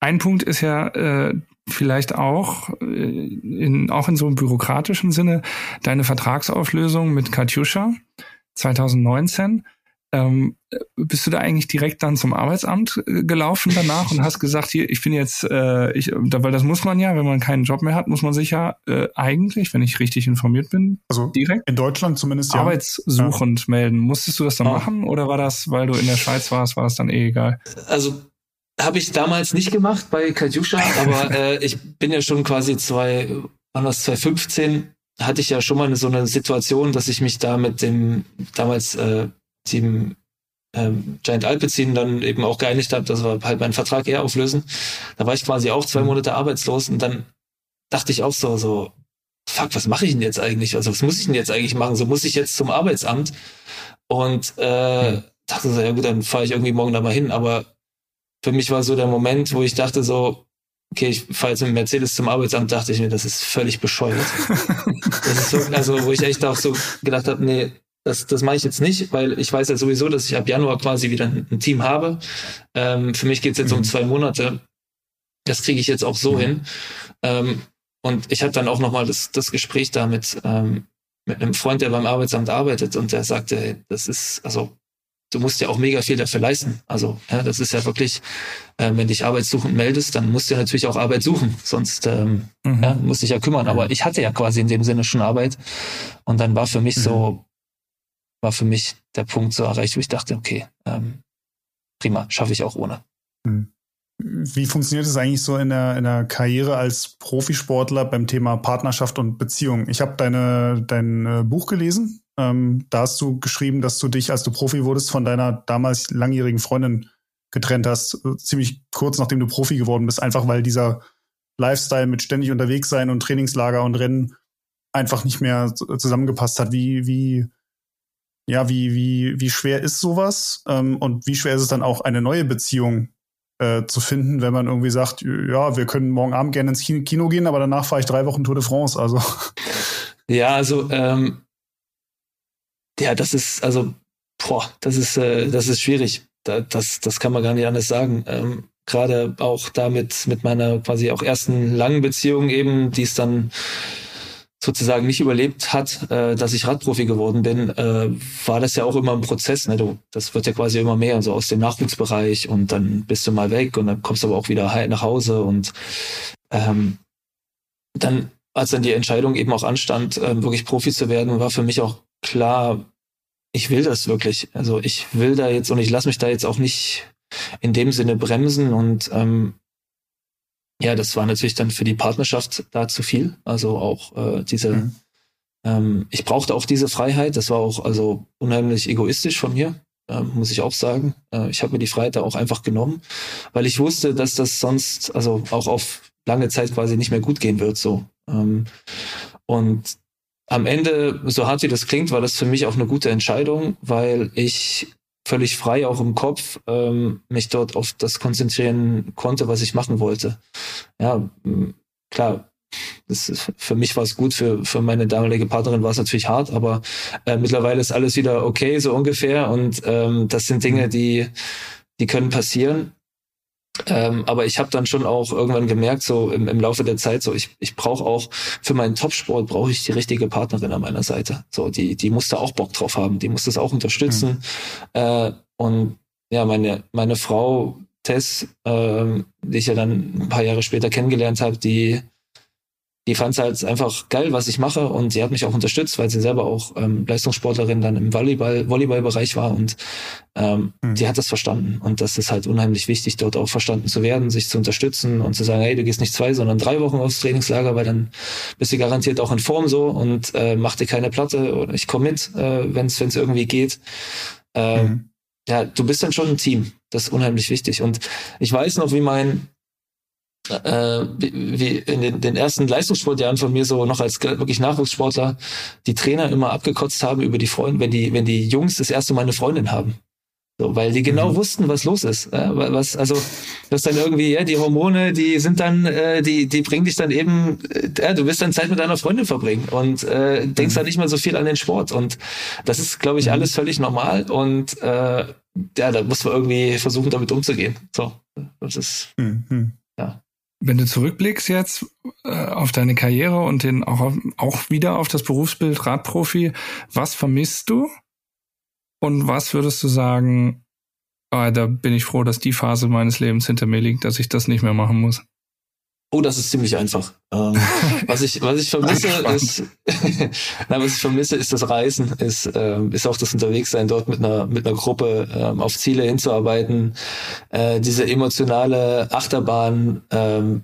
Ein Punkt ist ja, äh, vielleicht auch, äh, in, auch in so einem bürokratischen Sinne, deine Vertragsauflösung mit Katjuscha 2019. Ähm, bist du da eigentlich direkt dann zum Arbeitsamt äh, gelaufen danach und hast gesagt, hier, ich bin jetzt, äh, ich, weil das muss man ja, wenn man keinen Job mehr hat, muss man sich ja äh, eigentlich, wenn ich richtig informiert bin, also direkt in Deutschland zumindest ja. arbeitssuchend ja. melden. Musstest du das dann ja. machen oder war das, weil du in der Schweiz warst, war das dann eh egal? Also habe ich damals nicht gemacht bei Katjuscha, aber äh, ich bin ja schon quasi zwei, wann das 2015, hatte ich ja schon mal eine, so eine Situation, dass ich mich da mit dem damals äh, Team ähm, Giant Alpecin dann eben auch geeinigt habe, dass wir halt meinen Vertrag eher auflösen. Da war ich quasi auch zwei Monate arbeitslos und dann dachte ich auch so, so, fuck, was mache ich denn jetzt eigentlich? Also was muss ich denn jetzt eigentlich machen? So muss ich jetzt zum Arbeitsamt und äh, hm. dachte so, ja gut, dann fahre ich irgendwie morgen da mal hin, aber für mich war so der Moment, wo ich dachte so, okay, ich fahre jetzt mit Mercedes zum Arbeitsamt, dachte ich mir, das ist völlig bescheuert. das ist so, also, wo ich echt auch so gedacht habe, nee, das, das mache ich jetzt nicht, weil ich weiß ja sowieso, dass ich ab Januar quasi wieder ein, ein Team habe. Ähm, für mich geht's jetzt mhm. um zwei Monate. Das kriege ich jetzt auch so mhm. hin. Ähm, und ich hatte dann auch nochmal das, das Gespräch da mit, ähm, mit einem Freund, der beim Arbeitsamt arbeitet und der sagte, das ist, also du musst ja auch mega viel dafür leisten. Also ja, das ist ja wirklich, äh, wenn dich arbeitssuchend meldest, dann musst du ja natürlich auch Arbeit suchen, sonst ähm, mhm. ja, musst dich ja kümmern. Aber ich hatte ja quasi in dem Sinne schon Arbeit und dann war für mich mhm. so, war für mich der Punkt so erreicht, wo ich dachte, okay, ähm, prima, schaffe ich auch ohne. Mhm. Wie funktioniert es eigentlich so in der, in der Karriere als Profisportler beim Thema Partnerschaft und Beziehung? Ich habe deine dein äh, Buch gelesen. Ähm, da hast du geschrieben, dass du dich, als du Profi wurdest, von deiner damals langjährigen Freundin getrennt hast, äh, ziemlich kurz nachdem du Profi geworden bist, einfach weil dieser Lifestyle mit ständig unterwegs sein und Trainingslager und Rennen einfach nicht mehr zusammengepasst hat. Wie, wie, ja, wie, wie, wie schwer ist sowas? Ähm, und wie schwer ist es dann auch, eine neue Beziehung äh, zu finden, wenn man irgendwie sagt, ja, wir können morgen Abend gerne ins Kino gehen, aber danach fahre ich drei Wochen Tour de France. Also. Ja, also ähm, ja, das ist, also, boah, das ist, äh, das ist schwierig. Da, das, das kann man gar nicht anders sagen. Ähm, Gerade auch damit mit meiner quasi auch ersten langen Beziehung eben, die es dann sozusagen nicht überlebt hat, äh, dass ich Radprofi geworden bin, äh, war das ja auch immer ein Prozess. Ne? Du, das wird ja quasi immer mehr, so aus dem Nachwuchsbereich und dann bist du mal weg und dann kommst du aber auch wieder nach Hause und ähm, dann, als dann die Entscheidung eben auch anstand, äh, wirklich Profi zu werden, war für mich auch klar, ich will das wirklich. Also ich will da jetzt und ich lasse mich da jetzt auch nicht in dem Sinne bremsen und ähm, ja, das war natürlich dann für die Partnerschaft da zu viel. Also auch äh, diese, mhm. Ähm, ich brauchte auch diese Freiheit. Das war auch also unheimlich egoistisch von mir, äh, muss ich auch sagen. Äh, ich habe mir die Freiheit da auch einfach genommen, weil ich wusste, dass das sonst also auch auf lange Zeit quasi nicht mehr gut gehen wird. So ähm, und am Ende, so hart wie das klingt, war das für mich auch eine gute Entscheidung, weil ich völlig frei auch im Kopf ähm, mich dort auf das konzentrieren konnte, was ich machen wollte. Ja, klar, das ist, für mich war es gut, für, für meine damalige Partnerin war es natürlich hart, aber äh, mittlerweile ist alles wieder okay, so ungefähr. Und ähm, das sind Dinge, mhm. die, die können passieren. Ähm, aber ich habe dann schon auch irgendwann gemerkt, so im, im Laufe der Zeit, so ich, ich brauche auch für meinen Topsport brauche ich die richtige Partnerin an meiner Seite. So, die, die muss da auch Bock drauf haben, die muss das auch unterstützen. Mhm. Äh, und ja, meine, meine Frau Tess, äh, die ich ja dann ein paar Jahre später kennengelernt habe, die die fand es halt einfach geil, was ich mache und sie hat mich auch unterstützt, weil sie selber auch ähm, Leistungssportlerin dann im Volleyball, Volleyballbereich war und ähm, mhm. die hat das verstanden und das ist halt unheimlich wichtig, dort auch verstanden zu werden, sich zu unterstützen und zu sagen, hey, du gehst nicht zwei, sondern drei Wochen aufs Trainingslager, weil dann bist du garantiert auch in Form so und äh, mach dir keine Platte oder ich komme mit, äh, wenn es irgendwie geht. Äh, mhm. Ja, du bist dann schon ein Team. Das ist unheimlich wichtig. Und ich weiß noch, wie mein äh, wie in den, den ersten Leistungssportjahren von mir so noch als wirklich Nachwuchssportler die Trainer immer abgekotzt haben über die Freunde, wenn die, wenn die Jungs das erste Mal eine Freundin haben. So, weil die genau mhm. wussten, was los ist. Ja, was, also, das dann irgendwie, ja, die Hormone, die sind dann, äh, die, die bringen dich dann eben, äh, ja, du wirst dann Zeit mit deiner Freundin verbringen und äh, denkst mhm. dann nicht mehr so viel an den Sport. Und das ist, glaube ich, mhm. alles völlig normal. Und äh, ja, da muss man irgendwie versuchen, damit umzugehen. So, das ist, mhm. ja. Wenn du zurückblickst jetzt äh, auf deine Karriere und den auch, auch wieder auf das Berufsbild Radprofi, was vermisst du? Und was würdest du sagen, ah, da bin ich froh, dass die Phase meines Lebens hinter mir liegt, dass ich das nicht mehr machen muss? Oh, das ist ziemlich einfach. Ähm, was ich was ich vermisse ist, na, was ich vermisse ist das Reisen, ist ähm, ist auch das Unterwegssein dort mit einer mit einer Gruppe ähm, auf Ziele hinzuarbeiten, äh, diese emotionale Achterbahn ähm,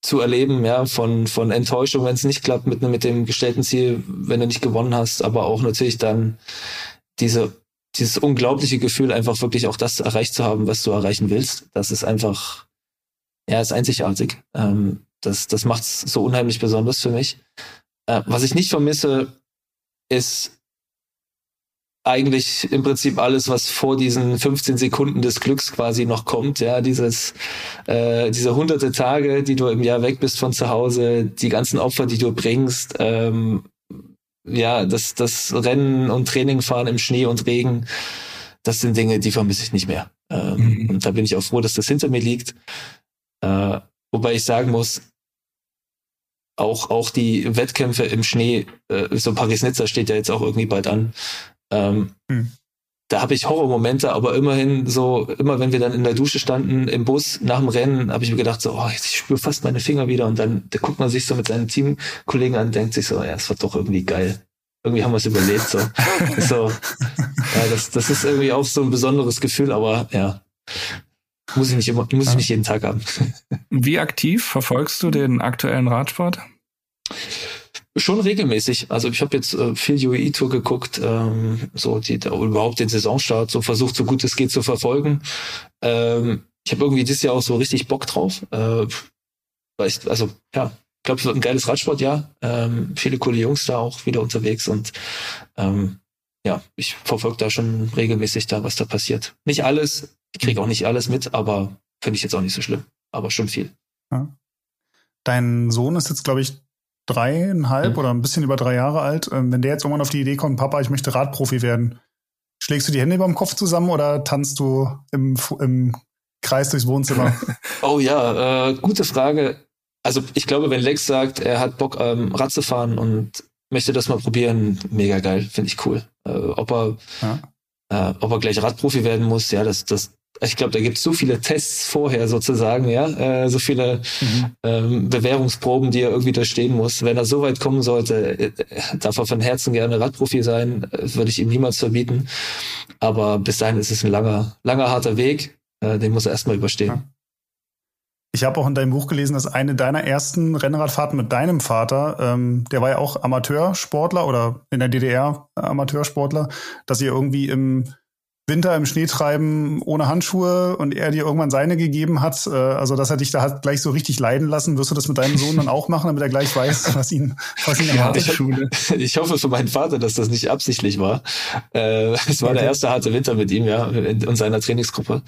zu erleben, ja, von von Enttäuschung, wenn es nicht klappt mit mit dem gestellten Ziel, wenn du nicht gewonnen hast, aber auch natürlich dann diese dieses unglaubliche Gefühl, einfach wirklich auch das erreicht zu haben, was du erreichen willst. Das ist einfach er ist einzigartig. Ähm, das das macht es so unheimlich besonders für mich. Äh, was ich nicht vermisse, ist eigentlich im Prinzip alles, was vor diesen 15 Sekunden des Glücks quasi noch kommt. Ja, dieses, äh, diese hunderte Tage, die du im Jahr weg bist von zu Hause, die ganzen Opfer, die du bringst, ähm, ja, das, das Rennen und Training fahren im Schnee und Regen, das sind Dinge, die vermisse ich nicht mehr. Ähm, mhm. Und da bin ich auch froh, dass das hinter mir liegt. Äh, wobei ich sagen muss, auch, auch die Wettkämpfe im Schnee, äh, so Paris-Nizza steht ja jetzt auch irgendwie bald an. Ähm, hm. Da habe ich Horrormomente, aber immerhin so, immer wenn wir dann in der Dusche standen im Bus nach dem Rennen, habe ich mir gedacht, so, oh, ich spüre fast meine Finger wieder und dann da guckt man sich so mit seinen Teamkollegen an und denkt sich so, ja, es war doch irgendwie geil. Irgendwie haben wir es überlebt. So. so ja, das, das ist irgendwie auch so ein besonderes Gefühl, aber ja, muss ich nicht immer, muss ich nicht jeden Tag haben. Wie aktiv verfolgst du den aktuellen Radsport? Schon regelmäßig. Also ich habe jetzt äh, viel UAE Tour geguckt, ähm, so die da überhaupt den Saisonstart so versucht, so gut es geht zu verfolgen. Ähm, ich habe irgendwie dieses Jahr auch so richtig Bock drauf. Äh, ich, also ja, ich glaube, es wird ein geiles Radsportjahr. Ähm, viele coole Jungs da auch wieder unterwegs und ähm, ja, ich verfolge da schon regelmäßig da, was da passiert. Nicht alles, ich kriege auch nicht alles mit, aber finde ich jetzt auch nicht so schlimm. Aber schon viel. Ja. Dein Sohn ist jetzt, glaube ich, dreieinhalb mhm. oder ein bisschen über drei Jahre alt. Ähm, wenn der jetzt irgendwann auf die Idee kommt, Papa, ich möchte Radprofi werden, schlägst du die Hände über dem Kopf zusammen oder tanzt du im, im Kreis durchs Wohnzimmer? oh ja, äh, gute Frage. Also ich glaube, wenn Lex sagt, er hat Bock, ähm, Rad zu fahren und möchte das mal probieren, mega geil, finde ich cool. Äh, ob er ja. äh, ob er gleich Radprofi werden muss, ja, das, das, ich glaube, da gibt es so viele Tests vorher sozusagen, ja, äh, so viele mhm. ähm, Bewährungsproben, die er irgendwie durchstehen muss. Wenn er so weit kommen sollte, äh, darf er von Herzen gerne Radprofi sein, äh, würde ich ihm niemals verbieten. Aber bis dahin ist es ein langer, langer, harter Weg, äh, den muss er erstmal überstehen. Ja. Ich habe auch in deinem Buch gelesen, dass eine deiner ersten Rennradfahrten mit deinem Vater, ähm, der war ja auch Amateursportler oder in der DDR Amateursportler, dass ihr irgendwie im Winter im Schnee treiben ohne Handschuhe und er dir irgendwann seine gegeben hat, äh, also dass er dich da hat gleich so richtig leiden lassen, wirst du das mit deinem Sohn dann auch machen, damit er gleich weiß, was ihn, was ihn erwartet? Ja, Schule. Ich hoffe für meinen Vater, dass das nicht absichtlich war. Äh, es war okay. der erste harte Winter mit ihm, ja, in seiner Trainingsgruppe.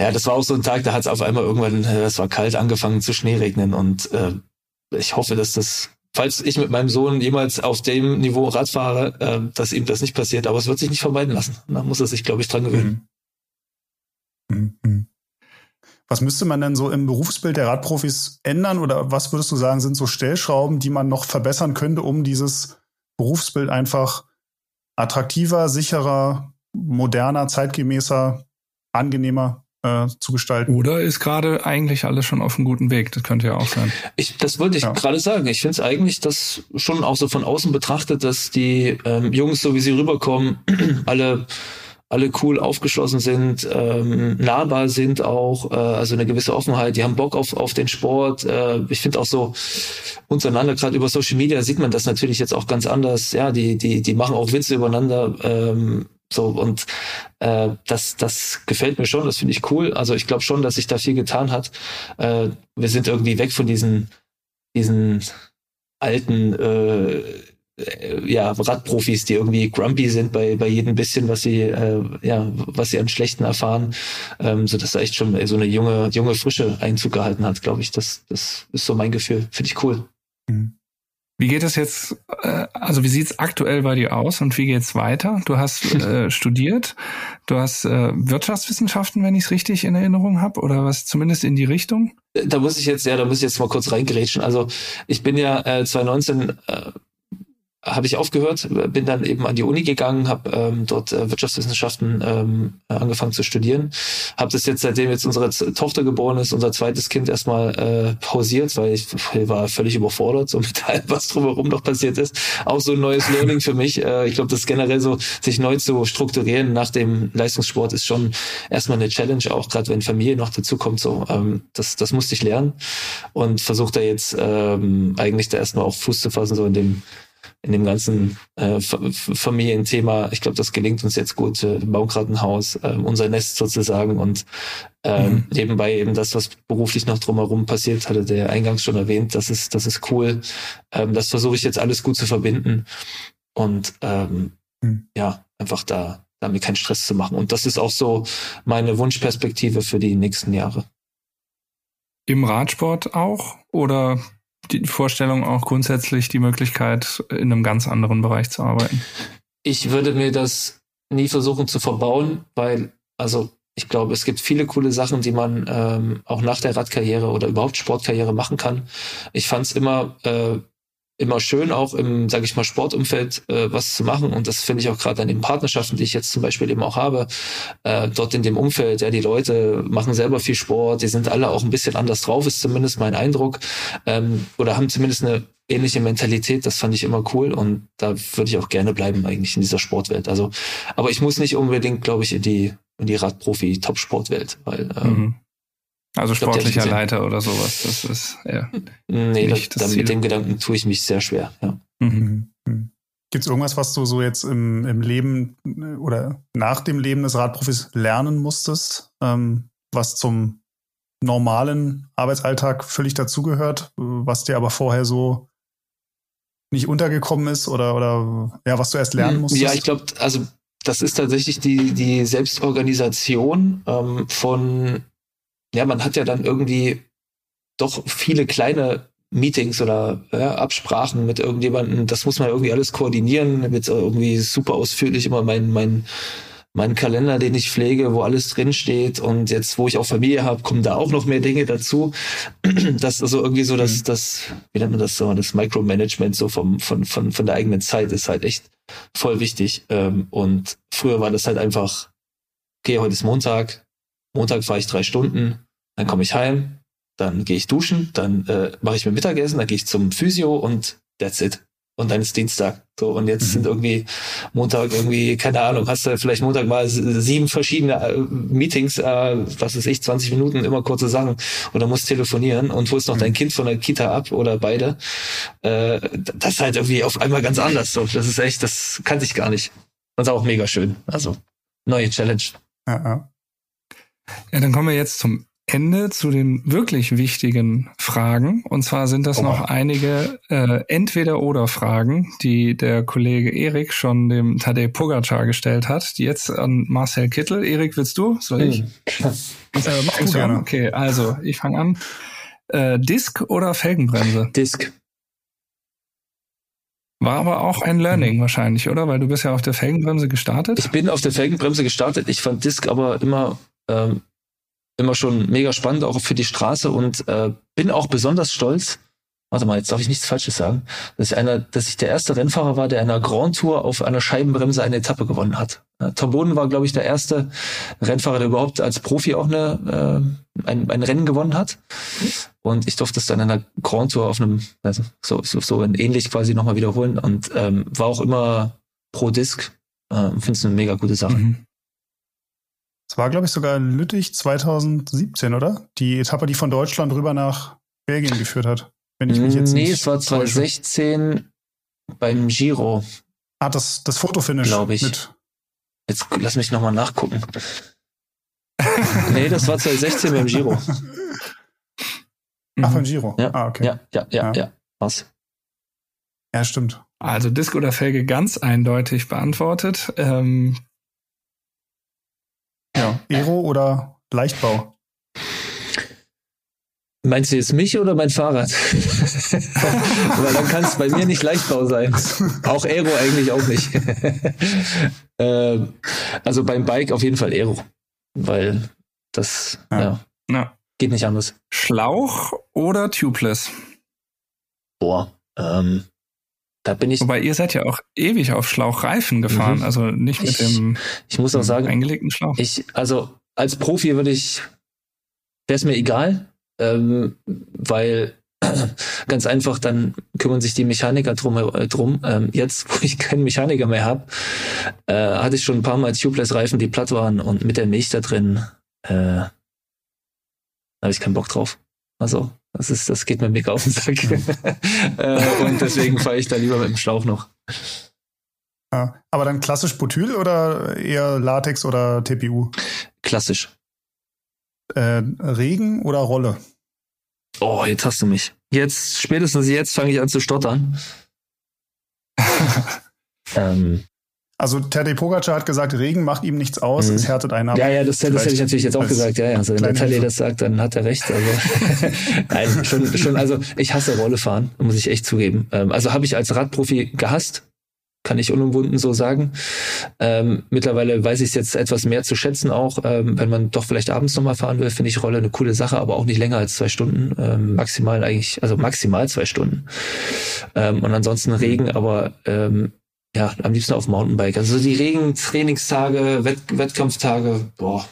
Ja, das war auch so ein Tag, da hat es auf einmal irgendwann, äh, es war kalt, angefangen zu Schnee regnen und äh, ich hoffe, dass das falls ich mit meinem Sohn jemals auf dem Niveau Rad fahre, äh, dass ihm das nicht passiert. Aber es wird sich nicht vermeiden lassen. Da muss er sich, glaube ich, dran gewöhnen. Mhm. Mhm. Was müsste man denn so im Berufsbild der Radprofis ändern oder was würdest du sagen, sind so Stellschrauben, die man noch verbessern könnte, um dieses Berufsbild einfach attraktiver, sicherer, moderner, zeitgemäßer, angenehmer äh, zu gestalten. Oder ist gerade eigentlich alles schon auf einem guten Weg? Das könnte ja auch sein. Ich, das wollte ich ja. gerade sagen. Ich finde es eigentlich, dass schon auch so von außen betrachtet, dass die ähm, Jungs, so wie sie rüberkommen, alle alle cool aufgeschlossen sind, ähm, nahbar sind auch, äh, also eine gewisse Offenheit, die haben Bock auf, auf den Sport. Äh, ich finde auch so untereinander, gerade über Social Media sieht man das natürlich jetzt auch ganz anders. Ja, die, die, die machen auch Witze übereinander. Ähm, so, und äh, das, das gefällt mir schon, das finde ich cool. Also ich glaube schon, dass sich da viel getan hat. Äh, wir sind irgendwie weg von diesen, diesen alten äh, ja, Radprofis, die irgendwie grumpy sind bei, bei jedem bisschen, was sie, äh, ja, was sie an Schlechten erfahren, ähm, so dass da echt schon so eine junge, junge Frische Einzug gehalten hat, glaube ich. Das, das ist so mein Gefühl. Finde ich cool. Mhm. Wie geht es jetzt, äh, also wie sieht es aktuell bei dir aus und wie geht es weiter? Du hast äh, studiert, du hast äh, Wirtschaftswissenschaften, wenn ich es richtig in Erinnerung habe, oder was zumindest in die Richtung? Da muss ich jetzt, ja, da muss ich jetzt mal kurz reingerätschen. Also ich bin ja äh, 2019 äh, habe ich aufgehört, bin dann eben an die Uni gegangen, habe ähm, dort äh, Wirtschaftswissenschaften ähm, angefangen zu studieren, habe das jetzt seitdem jetzt unsere Tochter geboren ist, unser zweites Kind erstmal äh, pausiert, weil ich, ich war völlig überfordert, so mit allem, was drumherum noch passiert ist. Auch so ein neues Learning für mich. Äh, ich glaube, das generell so sich neu zu strukturieren nach dem Leistungssport ist schon erstmal eine Challenge, auch gerade wenn Familie noch dazu kommt. So, ähm, das, das musste ich lernen und versuche da jetzt ähm, eigentlich da erstmal auch Fuß zu fassen, so in dem in dem ganzen äh, Familienthema. Ich glaube, das gelingt uns jetzt gut. Äh, bauen gerade ein Haus, äh, unser Nest sozusagen und ähm, mhm. nebenbei eben das, was beruflich noch drumherum passiert, hatte der eingangs schon erwähnt. Das ist, das ist cool. Ähm, das versuche ich jetzt alles gut zu verbinden und ähm, mhm. ja, einfach da, da mir keinen Stress zu machen. Und das ist auch so meine Wunschperspektive für die nächsten Jahre. Im Radsport auch oder die Vorstellung auch grundsätzlich die Möglichkeit, in einem ganz anderen Bereich zu arbeiten? Ich würde mir das nie versuchen zu verbauen, weil, also ich glaube, es gibt viele coole Sachen, die man ähm, auch nach der Radkarriere oder überhaupt Sportkarriere machen kann. Ich fand es immer äh, immer schön, auch im, sage ich mal, Sportumfeld äh, was zu machen. Und das finde ich auch gerade an den Partnerschaften, die ich jetzt zum Beispiel eben auch habe, äh, dort in dem Umfeld, ja, die Leute machen selber viel Sport, die sind alle auch ein bisschen anders drauf, ist zumindest mein Eindruck. Ähm, oder haben zumindest eine ähnliche Mentalität, das fand ich immer cool und da würde ich auch gerne bleiben eigentlich in dieser Sportwelt. Also, aber ich muss nicht unbedingt, glaube ich, in die in die Radprofi-Top-Sportwelt, weil ähm, mhm. Also sportlicher glaub, Leiter oder sowas. Das ist ja. Nee, das, das mit dem Gedanken tue ich mich sehr schwer, ja. Mhm. Mhm. Gibt es irgendwas, was du so jetzt im, im Leben oder nach dem Leben des Radprofis lernen musstest, ähm, was zum normalen Arbeitsalltag völlig dazugehört, was dir aber vorher so nicht untergekommen ist oder, oder ja, was du erst lernen hm, musstest? Ja, ich glaube, also das ist tatsächlich die, die Selbstorganisation ähm, von ja, man hat ja dann irgendwie doch viele kleine Meetings oder ja, Absprachen mit irgendjemandem. Das muss man irgendwie alles koordinieren. Jetzt irgendwie super ausführlich immer mein, mein, mein Kalender, den ich pflege, wo alles drinsteht. Und jetzt, wo ich auch Familie habe, kommen da auch noch mehr Dinge dazu. Das ist also irgendwie so, dass mhm. das, wie nennt man das so, das Micromanagement so vom, von, von, von der eigenen Zeit ist halt echt voll wichtig. Ähm, und früher war das halt einfach, okay, heute ist Montag, Montag fahre ich drei Stunden, dann komme ich heim, dann gehe ich duschen, dann äh, mache ich mir Mittagessen, dann gehe ich zum Physio und that's it. und dann ist Dienstag. So, und jetzt mhm. sind irgendwie Montag irgendwie, keine Ahnung, hast du vielleicht Montag mal sieben verschiedene äh, Meetings, äh, was weiß ich, 20 Minuten, immer kurze Sachen oder musst telefonieren und holst noch mhm. dein Kind von der Kita ab oder beide. Äh, das ist halt irgendwie auf einmal ganz anders. So, das ist echt, das kannte ich gar nicht. Das ist auch mega schön. Also, neue Challenge. Ja, ja. Ja, dann kommen wir jetzt zum Ende zu den wirklich wichtigen Fragen. Und zwar sind das oh. noch einige äh, Entweder-Oder-Fragen, die der Kollege Erik schon dem Tadej Pogacar gestellt hat, die jetzt an Marcel Kittel. Erik, willst du? Soll ich? Hm. Äh, mach du gerne. Okay, also ich fange an. Äh, Disk oder Felgenbremse? Disk. War aber auch ein Learning mhm. wahrscheinlich, oder? Weil du bist ja auf der Felgenbremse gestartet. Ich bin auf der Felgenbremse gestartet. Ich fand Disk aber immer ähm, immer schon mega spannend, auch für die Straße und äh, bin auch besonders stolz. Warte mal, jetzt darf ich nichts Falsches sagen, dass ich einer, dass ich der erste Rennfahrer war, der in einer Grand Tour auf einer Scheibenbremse eine Etappe gewonnen hat. Tom Boden war, glaube ich, der erste Rennfahrer, der überhaupt als Profi auch eine, äh, ein, ein Rennen gewonnen hat. Und ich durfte es dann in einer Grand Tour auf einem, also so, so, so ähnlich quasi nochmal wiederholen und ähm, war auch immer pro Disc. Äh, Finde es eine mega gute Sache. Mhm. Es war, glaube ich, sogar Lüttich 2017, oder? Die Etappe, die von Deutschland rüber nach Belgien geführt hat. Wenn ich mich jetzt nee, es war 2016 täusche. beim Giro. Ah, das, das Fotofinish. Glaube ich. Mit. Jetzt lass mich nochmal nachgucken. nee, das war 2016 beim Giro. Ach, beim Giro. Ja, ah, okay. Ja, ja, ja, ja. ja. Was? Ja, stimmt. Also Disc oder Felge ganz eindeutig beantwortet. Ähm, ja, Aero oder Leichtbau? Meinst du jetzt mich oder mein Fahrrad? Weil dann kann es bei mir nicht Leichtbau sein. Auch Aero eigentlich auch nicht. ähm, also beim Bike auf jeden Fall Aero. Weil das ja. Ja, ja. geht nicht anders. Schlauch oder Tubeless? Boah, ähm, da bin ich. Wobei ihr seid ja auch ewig auf Schlauchreifen gefahren, mhm. also nicht mit ich, dem ich muss auch sagen, eingelegten Schlauch. Ich, also als Profi würde ich, wäre es mir egal, ähm, weil ganz einfach, dann kümmern sich die Mechaniker drum. Äh, drum. Ähm, jetzt, wo ich keinen Mechaniker mehr habe, äh, hatte ich schon ein paar Mal Tubeless-Reifen, die platt waren und mit der Milch da drin, äh, habe ich keinen Bock drauf. Also das ist, das geht mir mega auf den Sack. äh, und deswegen fahre ich da lieber mit dem Schlauch noch. Ja, aber dann klassisch Butyl oder eher Latex oder TPU? Klassisch. Äh, Regen oder Rolle? Oh, jetzt hast du mich. Jetzt, spätestens jetzt fange ich an zu stottern. ähm, also Tadej Pogacar hat gesagt, Regen macht ihm nichts aus, mhm. es härtet einen ab. Ja, ja, das, das hätte ich natürlich jetzt auch gesagt. Ja, ja. Also wenn der Tadej das sagt, dann hat er recht. Also nein, schon, schon. Also ich hasse Rollefahren, muss ich echt zugeben. Ähm, also habe ich als Radprofi gehasst, kann ich unumwunden so sagen. Ähm, mittlerweile weiß ich es jetzt etwas mehr zu schätzen auch. Ähm, wenn man doch vielleicht abends nochmal fahren will, finde ich Rolle eine coole Sache, aber auch nicht länger als zwei Stunden. Ähm, maximal eigentlich, also maximal zwei Stunden. Ähm, und ansonsten Regen, aber ähm, ja, am liebsten auf Mountainbike. Also die Regen-Trainingstage, Wett Wettkampftage, boah,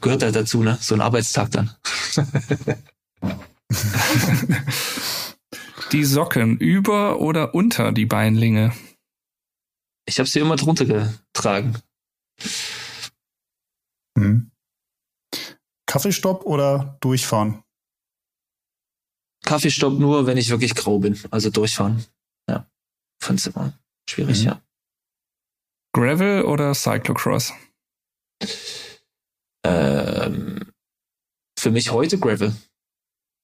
gehört halt dazu, ne? So ein Arbeitstag dann. die Socken über oder unter die Beinlinge? Ich habe sie immer drunter getragen. Hm. Kaffeestopp oder durchfahren? Kaffeestopp nur, wenn ich wirklich grau bin. Also durchfahren. Ja. Fand's immer Schwierig, mhm. ja. Gravel oder Cyclocross? Ähm, für mich heute Gravel.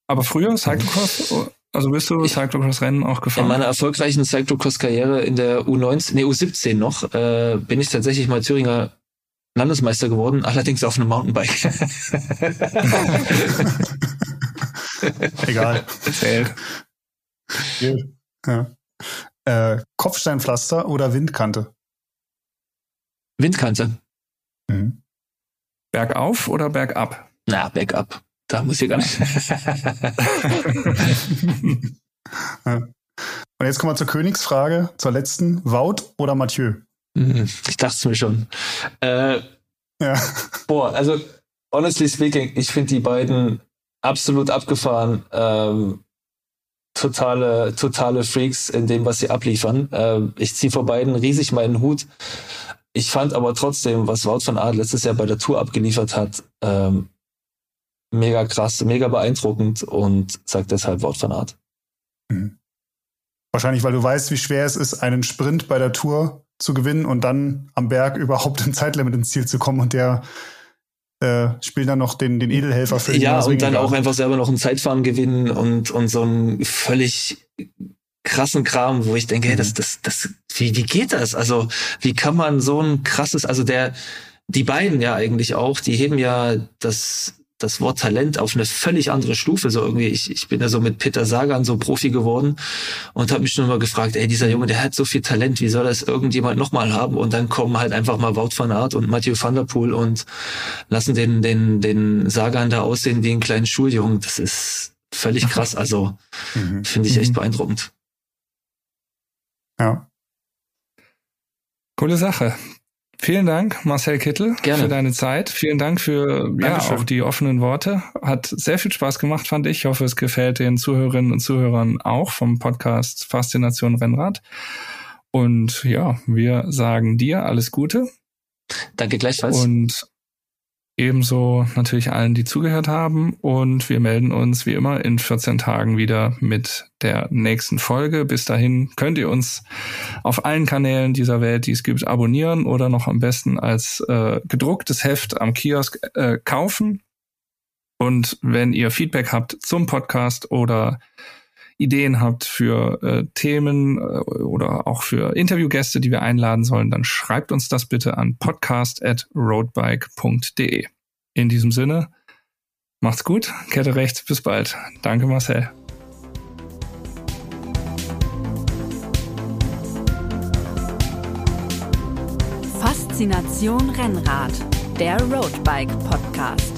Aber früher Cyclocross? Also bist du Cyclocross-Rennen auch gefahren? In meiner erfolgreichen Cyclocross-Karriere in der U19, nee, U17 noch, äh, bin ich tatsächlich mal Thüringer Landesmeister geworden, allerdings auf einem Mountainbike. Egal. Zählt. Ja. Äh, Kopfsteinpflaster oder Windkante? Windkante. Mhm. Bergauf oder bergab? Na, bergab. Da muss ich gar nicht. Und jetzt kommen wir zur Königsfrage, zur letzten. Wout oder Mathieu? Mhm, ich dachte es mir schon. Äh, ja. Boah, also honestly speaking, ich finde die beiden absolut abgefahren. Ähm, totale, totale Freaks in dem, was sie abliefern. Äh, ich ziehe vor beiden riesig meinen Hut. Ich fand aber trotzdem, was Wout van Aert letztes Jahr bei der Tour abgeliefert hat, ähm, mega krass, mega beeindruckend und sagt deshalb Wout van Aert. Mhm. Wahrscheinlich, weil du weißt, wie schwer es ist, einen Sprint bei der Tour zu gewinnen und dann am Berg überhaupt im Zeitlimit ins Ziel zu kommen und der äh, spielt dann noch den, den Edelhelfer für Ja, und dann auch einfach selber noch ein Zeitfahren gewinnen und, und so ein völlig krassen Kram, wo ich denke, hey, das, mhm. das, das, wie, wie geht das? Also, wie kann man so ein krasses, also der, die beiden ja eigentlich auch, die heben ja das, das Wort Talent auf eine völlig andere Stufe. So irgendwie, ich, ich bin ja so mit Peter Sagan so Profi geworden und habe mich schon mal gefragt, ey, dieser Junge, der hat so viel Talent, wie soll das irgendjemand nochmal haben? Und dann kommen halt einfach mal Wout van Aert und Mathieu van der Poel und lassen den, den, den Sagan da aussehen wie einen kleinen Schuljungen. Das ist völlig krass. Also mhm. finde ich echt mhm. beeindruckend. Ja. Coole Sache. Vielen Dank, Marcel Kittel, Gerne. für deine Zeit. Vielen Dank für ja, auch die offenen Worte. Hat sehr viel Spaß gemacht, fand ich. Ich hoffe, es gefällt den Zuhörerinnen und Zuhörern auch vom Podcast Faszination Rennrad. Und ja, wir sagen dir alles Gute. Danke gleichfalls. Und Ebenso natürlich allen, die zugehört haben. Und wir melden uns wie immer in 14 Tagen wieder mit der nächsten Folge. Bis dahin könnt ihr uns auf allen Kanälen dieser Welt, die es gibt, abonnieren oder noch am besten als äh, gedrucktes Heft am Kiosk äh, kaufen. Und wenn ihr Feedback habt zum Podcast oder Ideen habt für äh, Themen äh, oder auch für Interviewgäste, die wir einladen sollen, dann schreibt uns das bitte an podcast@roadbike.de. In diesem Sinne, macht's gut, Kette rechts, bis bald. Danke Marcel. Faszination Rennrad, der Roadbike Podcast.